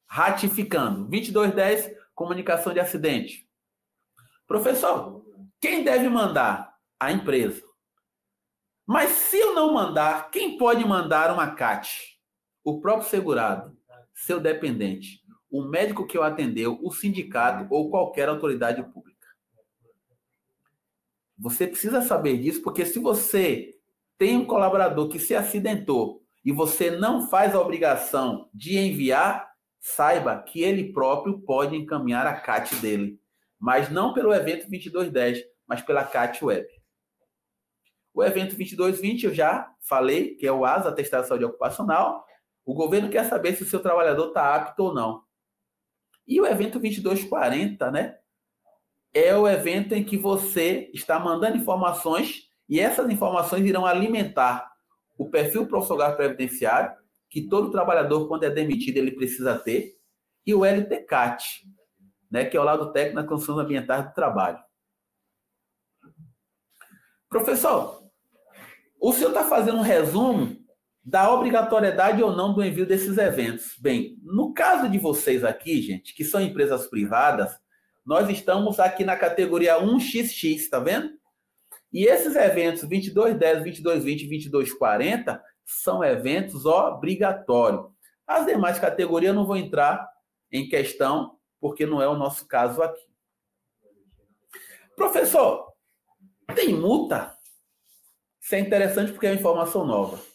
ratificando. 2210, comunicação de acidente. Professor, quem deve mandar? A empresa. Mas se eu não mandar, quem pode mandar uma CAT? O próprio segurado, seu dependente, o médico que o atendeu, o sindicato ou qualquer autoridade pública. Você precisa saber disso, porque se você tem um colaborador que se acidentou e você não faz a obrigação de enviar, saiba que ele próprio pode encaminhar a CAT dele, mas não pelo evento 2210, mas pela CAT Web. O evento 2220 eu já falei, que é o ASA, Atestado de Saúde Ocupacional. O governo quer saber se o seu trabalhador está apto ou não. E o evento 2240, né? É o evento em que você está mandando informações e essas informações irão alimentar o perfil profissional previdenciário que todo trabalhador, quando é demitido, ele precisa ter, e o LTCAT, né, que é o lado técnico das condições ambientais do trabalho. Professor, o senhor está fazendo um resumo da obrigatoriedade ou não do envio desses eventos. Bem, no caso de vocês aqui, gente, que são empresas privadas, nós estamos aqui na categoria 1XX, tá vendo? E esses eventos 2210, 2220 e 2240 são eventos obrigatórios. As demais categorias não vou entrar em questão, porque não é o nosso caso aqui. Professor, tem multa? Isso é interessante porque é uma informação nova.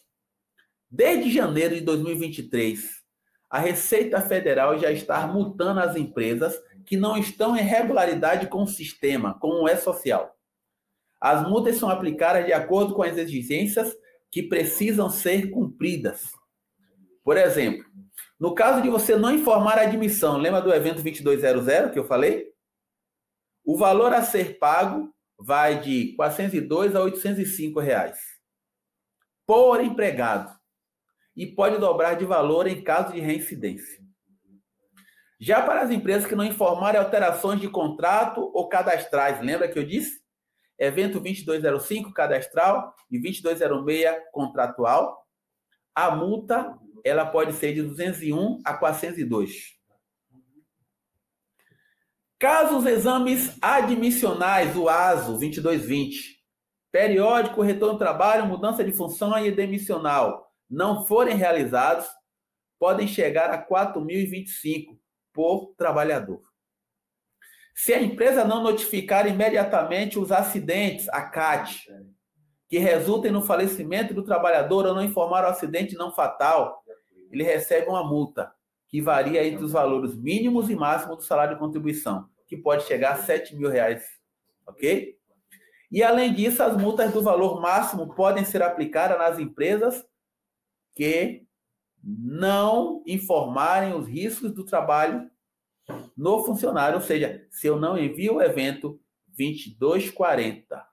Desde janeiro de 2023, a Receita Federal já está multando as empresas que não estão em regularidade com o sistema, como é social. As multas são aplicadas de acordo com as exigências que precisam ser cumpridas. Por Por exemplo, no caso de você não informar a admissão, lembra do evento 2200 que eu falei? O valor a ser pago vai de 402 a 805 reais por empregado e pode dobrar de valor em caso de reincidência. Já para as empresas que não informarem alterações de contrato ou cadastrais, lembra que eu disse? Evento 2205 cadastral e 2206 contratual, a multa ela pode ser de 201 a 402. Caso os exames admissionais, o ASO 2220, periódico, retorno ao trabalho, mudança de função e demissional, não forem realizados, podem chegar a 4.025 por trabalhador. Se a empresa não notificar imediatamente os acidentes, a CAT, que resultem no falecimento do trabalhador ou não informar o acidente não fatal, ele recebe uma multa que varia entre os valores mínimos e máximos do salário de contribuição, que pode chegar a 7 mil reais. Ok? E além disso, as multas do valor máximo podem ser aplicadas nas empresas que não informarem os riscos do trabalho no funcionário, ou seja, se eu não envio o evento 2240,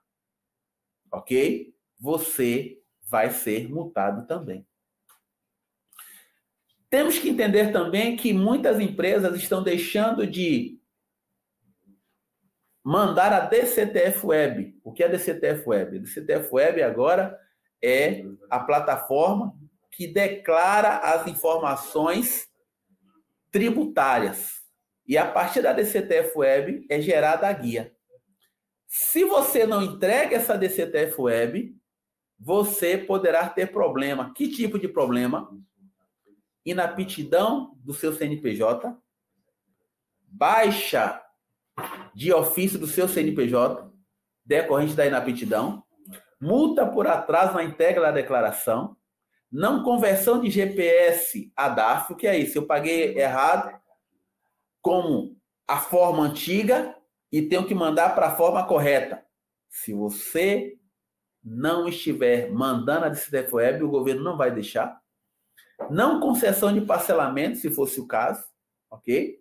ok? Você vai ser multado também. Temos que entender também que muitas empresas estão deixando de mandar a DCTF Web. O que é a DCTF Web? A DCTF Web agora é a plataforma que declara as informações tributárias. E a partir da DCTF Web é gerada a guia. Se você não entrega essa DCTF Web, você poderá ter problema. Que tipo de problema? inaptidão do seu CNPJ, baixa de ofício do seu CNPJ, decorrente da inaptidão, multa por atraso na entrega da declaração, não conversão de GPS a DAF, o que é isso? Eu paguei errado como a forma antiga e tenho que mandar para a forma correta. Se você não estiver mandando a DCTF Web, o governo não vai deixar. Não concessão de parcelamento, se fosse o caso, ok?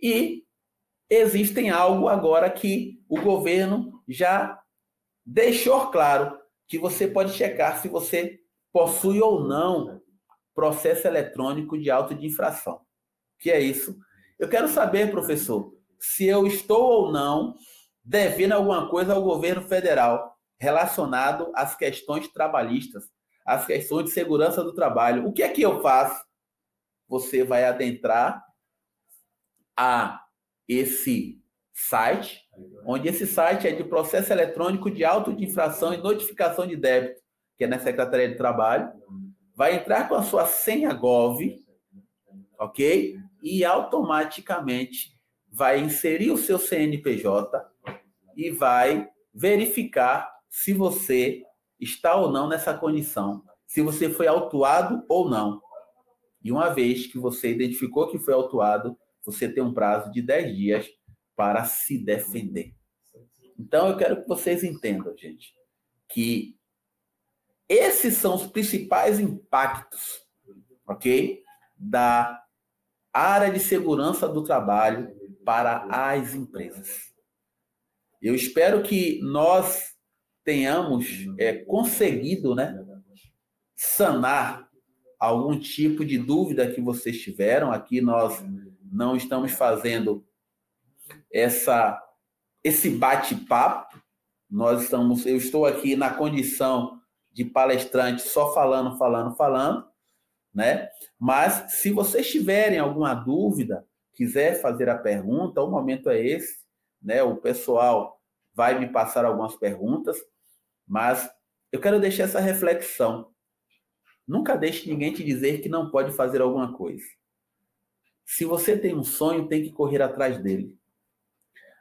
E existem algo agora que o governo já deixou claro que você pode checar se você possui ou não processo eletrônico de auto de infração. Que é isso? Eu quero saber, professor, se eu estou ou não devendo alguma coisa ao governo federal relacionado às questões trabalhistas as questões de segurança do trabalho. O que é que eu faço? Você vai adentrar a esse site, onde esse site é de processo eletrônico de auto de infração e notificação de débito, que é na Secretaria de Trabalho. Vai entrar com a sua senha Gov, ok? E automaticamente vai inserir o seu CNPJ e vai verificar se você está ou não nessa condição, se você foi autuado ou não. E uma vez que você identificou que foi autuado, você tem um prazo de 10 dias para se defender. Então eu quero que vocês entendam, gente, que esses são os principais impactos, ok? Da área de segurança do trabalho para as empresas. Eu espero que nós tenhamos é, conseguido né, sanar algum tipo de dúvida que vocês tiveram. Aqui nós não estamos fazendo essa esse bate-papo. Nós estamos, eu estou aqui na condição de palestrante só falando, falando, falando, né? Mas se vocês tiverem alguma dúvida, quiser fazer a pergunta, o momento é esse, né? O pessoal vai me passar algumas perguntas. Mas eu quero deixar essa reflexão. Nunca deixe ninguém te dizer que não pode fazer alguma coisa. Se você tem um sonho, tem que correr atrás dele.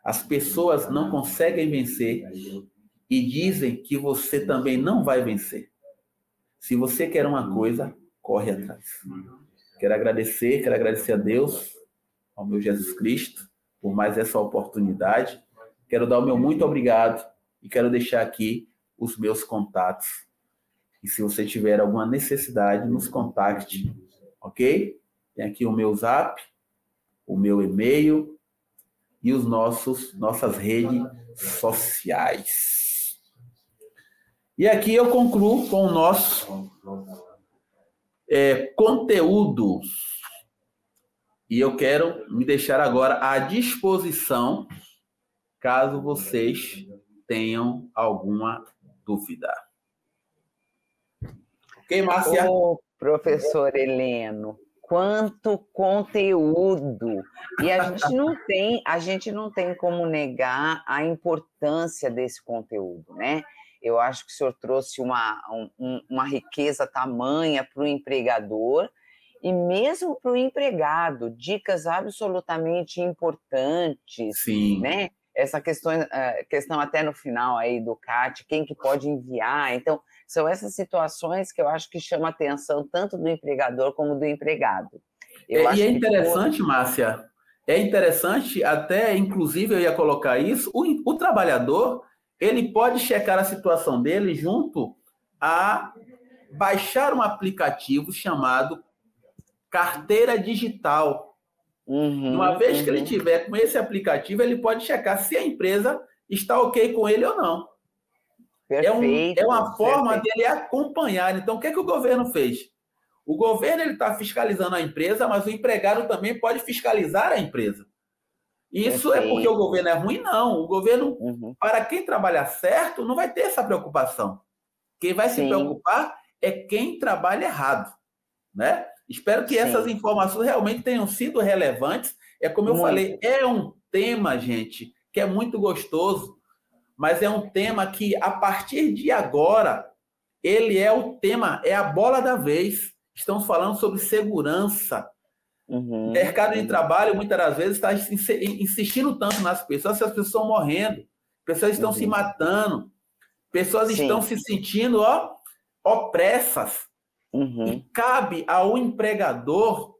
As pessoas não conseguem vencer e dizem que você também não vai vencer. Se você quer uma coisa, corre atrás. Quero agradecer, quero agradecer a Deus, ao meu Jesus Cristo, por mais essa oportunidade. Quero dar o meu muito obrigado e quero deixar aqui os meus contatos. E se você tiver alguma necessidade, nos contacte ok? Tem aqui o meu zap, o meu e-mail e os nossos nossas redes sociais. E aqui eu concluo com o nosso é, conteúdo. E eu quero me deixar agora à disposição caso vocês tenham alguma dúvida. Ok, Márcia? Ô, professor Heleno, quanto conteúdo! E a gente não tem, a gente não tem como negar a importância desse conteúdo, né? Eu acho que o senhor trouxe uma, um, uma riqueza tamanha para o empregador e mesmo para o empregado, dicas absolutamente importantes, Sim. né? Essa questão, eh, questão até no final aí do CAT, quem que pode enviar. Então, são essas situações que eu acho que chamam a atenção tanto do empregador como do empregado. É, e é interessante, todo... Márcia, é interessante, até inclusive eu ia colocar isso, o, o trabalhador ele pode checar a situação dele junto a baixar um aplicativo chamado carteira digital. Uhum, Uma vez uhum. que ele uhum. tiver com esse aplicativo, ele pode checar se a empresa está ok com ele ou não. Perfeito, é, um, é uma forma perfeito. dele acompanhar. Então, o que, é que o governo fez? O governo está fiscalizando a empresa, mas o empregado também pode fiscalizar a empresa. Isso perfeito. é porque o governo é ruim? Não. O governo, uhum. para quem trabalha certo, não vai ter essa preocupação. Quem vai Sim. se preocupar é quem trabalha errado. Né? Espero que Sim. essas informações realmente tenham sido relevantes. É como eu falei, é um tema, gente, que é muito gostoso mas é um tema que, a partir de agora, ele é o tema, é a bola da vez. Estamos falando sobre segurança. Uhum, mercado de trabalho, muitas das vezes, está insistindo tanto nas pessoas, as pessoas estão morrendo, pessoas estão uhum. se matando, pessoas Sim. estão se sentindo ó, opressas. Uhum. E cabe ao empregador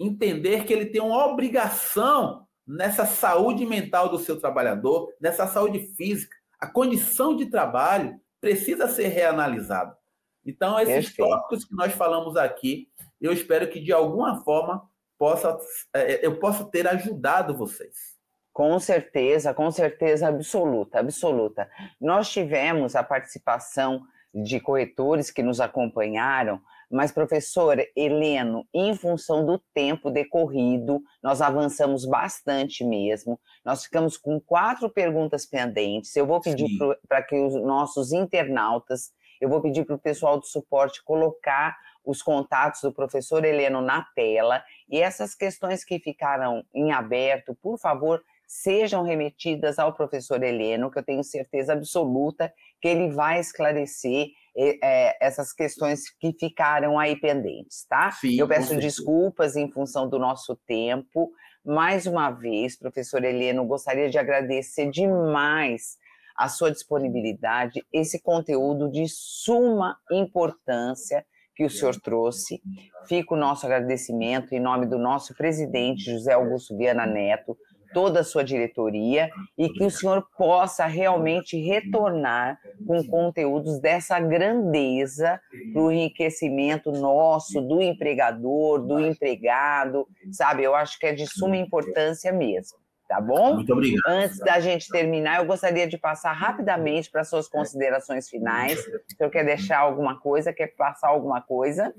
entender que ele tem uma obrigação nessa saúde mental do seu trabalhador, nessa saúde física. A condição de trabalho precisa ser reanalisada. Então, esses Perfeito. tópicos que nós falamos aqui, eu espero que de alguma forma possa, é, eu possa ter ajudado vocês. Com certeza, com certeza absoluta, absoluta. Nós tivemos a participação de corretores que nos acompanharam mas, professor Heleno, em função do tempo decorrido, nós avançamos bastante mesmo. Nós ficamos com quatro perguntas pendentes. Eu vou pedir para que os nossos internautas, eu vou pedir para o pessoal do suporte colocar os contatos do professor Heleno na tela e essas questões que ficaram em aberto, por favor, sejam remetidas ao professor Heleno, que eu tenho certeza absoluta que ele vai esclarecer é, essas questões que ficaram aí pendentes, tá? Sim, eu peço desculpas em função do nosso tempo. Mais uma vez, professor Heleno, gostaria de agradecer demais a sua disponibilidade, esse conteúdo de suma importância que o senhor trouxe. Fica o nosso agradecimento em nome do nosso presidente José Augusto Viana Neto, toda a sua diretoria e que o senhor possa realmente retornar com conteúdos dessa grandeza para o enriquecimento nosso, do empregador, do empregado, sabe? Eu acho que é de suma importância mesmo. Tá bom? Muito obrigado. Antes da gente terminar, eu gostaria de passar rapidamente para suas considerações finais. Se senhor quer deixar alguma coisa, quer passar alguma coisa?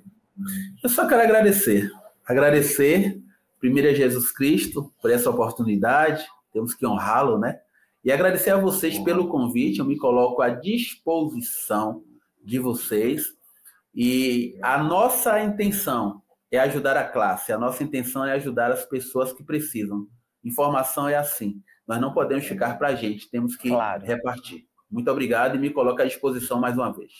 Eu só quero agradecer. Agradecer Primeiro é Jesus Cristo por essa oportunidade, temos que honrá-lo, né? E agradecer a vocês pelo convite, eu me coloco à disposição de vocês. E a nossa intenção é ajudar a classe, a nossa intenção é ajudar as pessoas que precisam. Informação é assim, nós não podemos ficar para a gente, temos que claro. repartir. Muito obrigado e me coloco à disposição mais uma vez.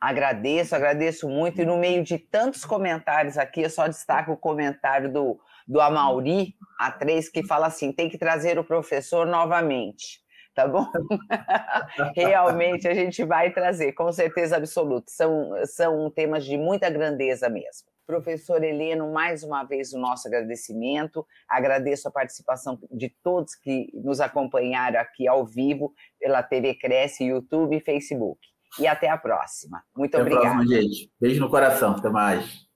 Agradeço, agradeço muito. E no meio de tantos comentários aqui, eu só destaco o comentário do do Amauri, a três, que fala assim: tem que trazer o professor novamente. Tá bom? Realmente a gente vai trazer, com certeza absoluta. São, são temas de muita grandeza mesmo. Professor Heleno, mais uma vez o nosso agradecimento. Agradeço a participação de todos que nos acompanharam aqui ao vivo pela TV Cresce, YouTube e Facebook. E até a próxima. Muito até obrigada. A próxima, gente. Beijo no coração. Até mais.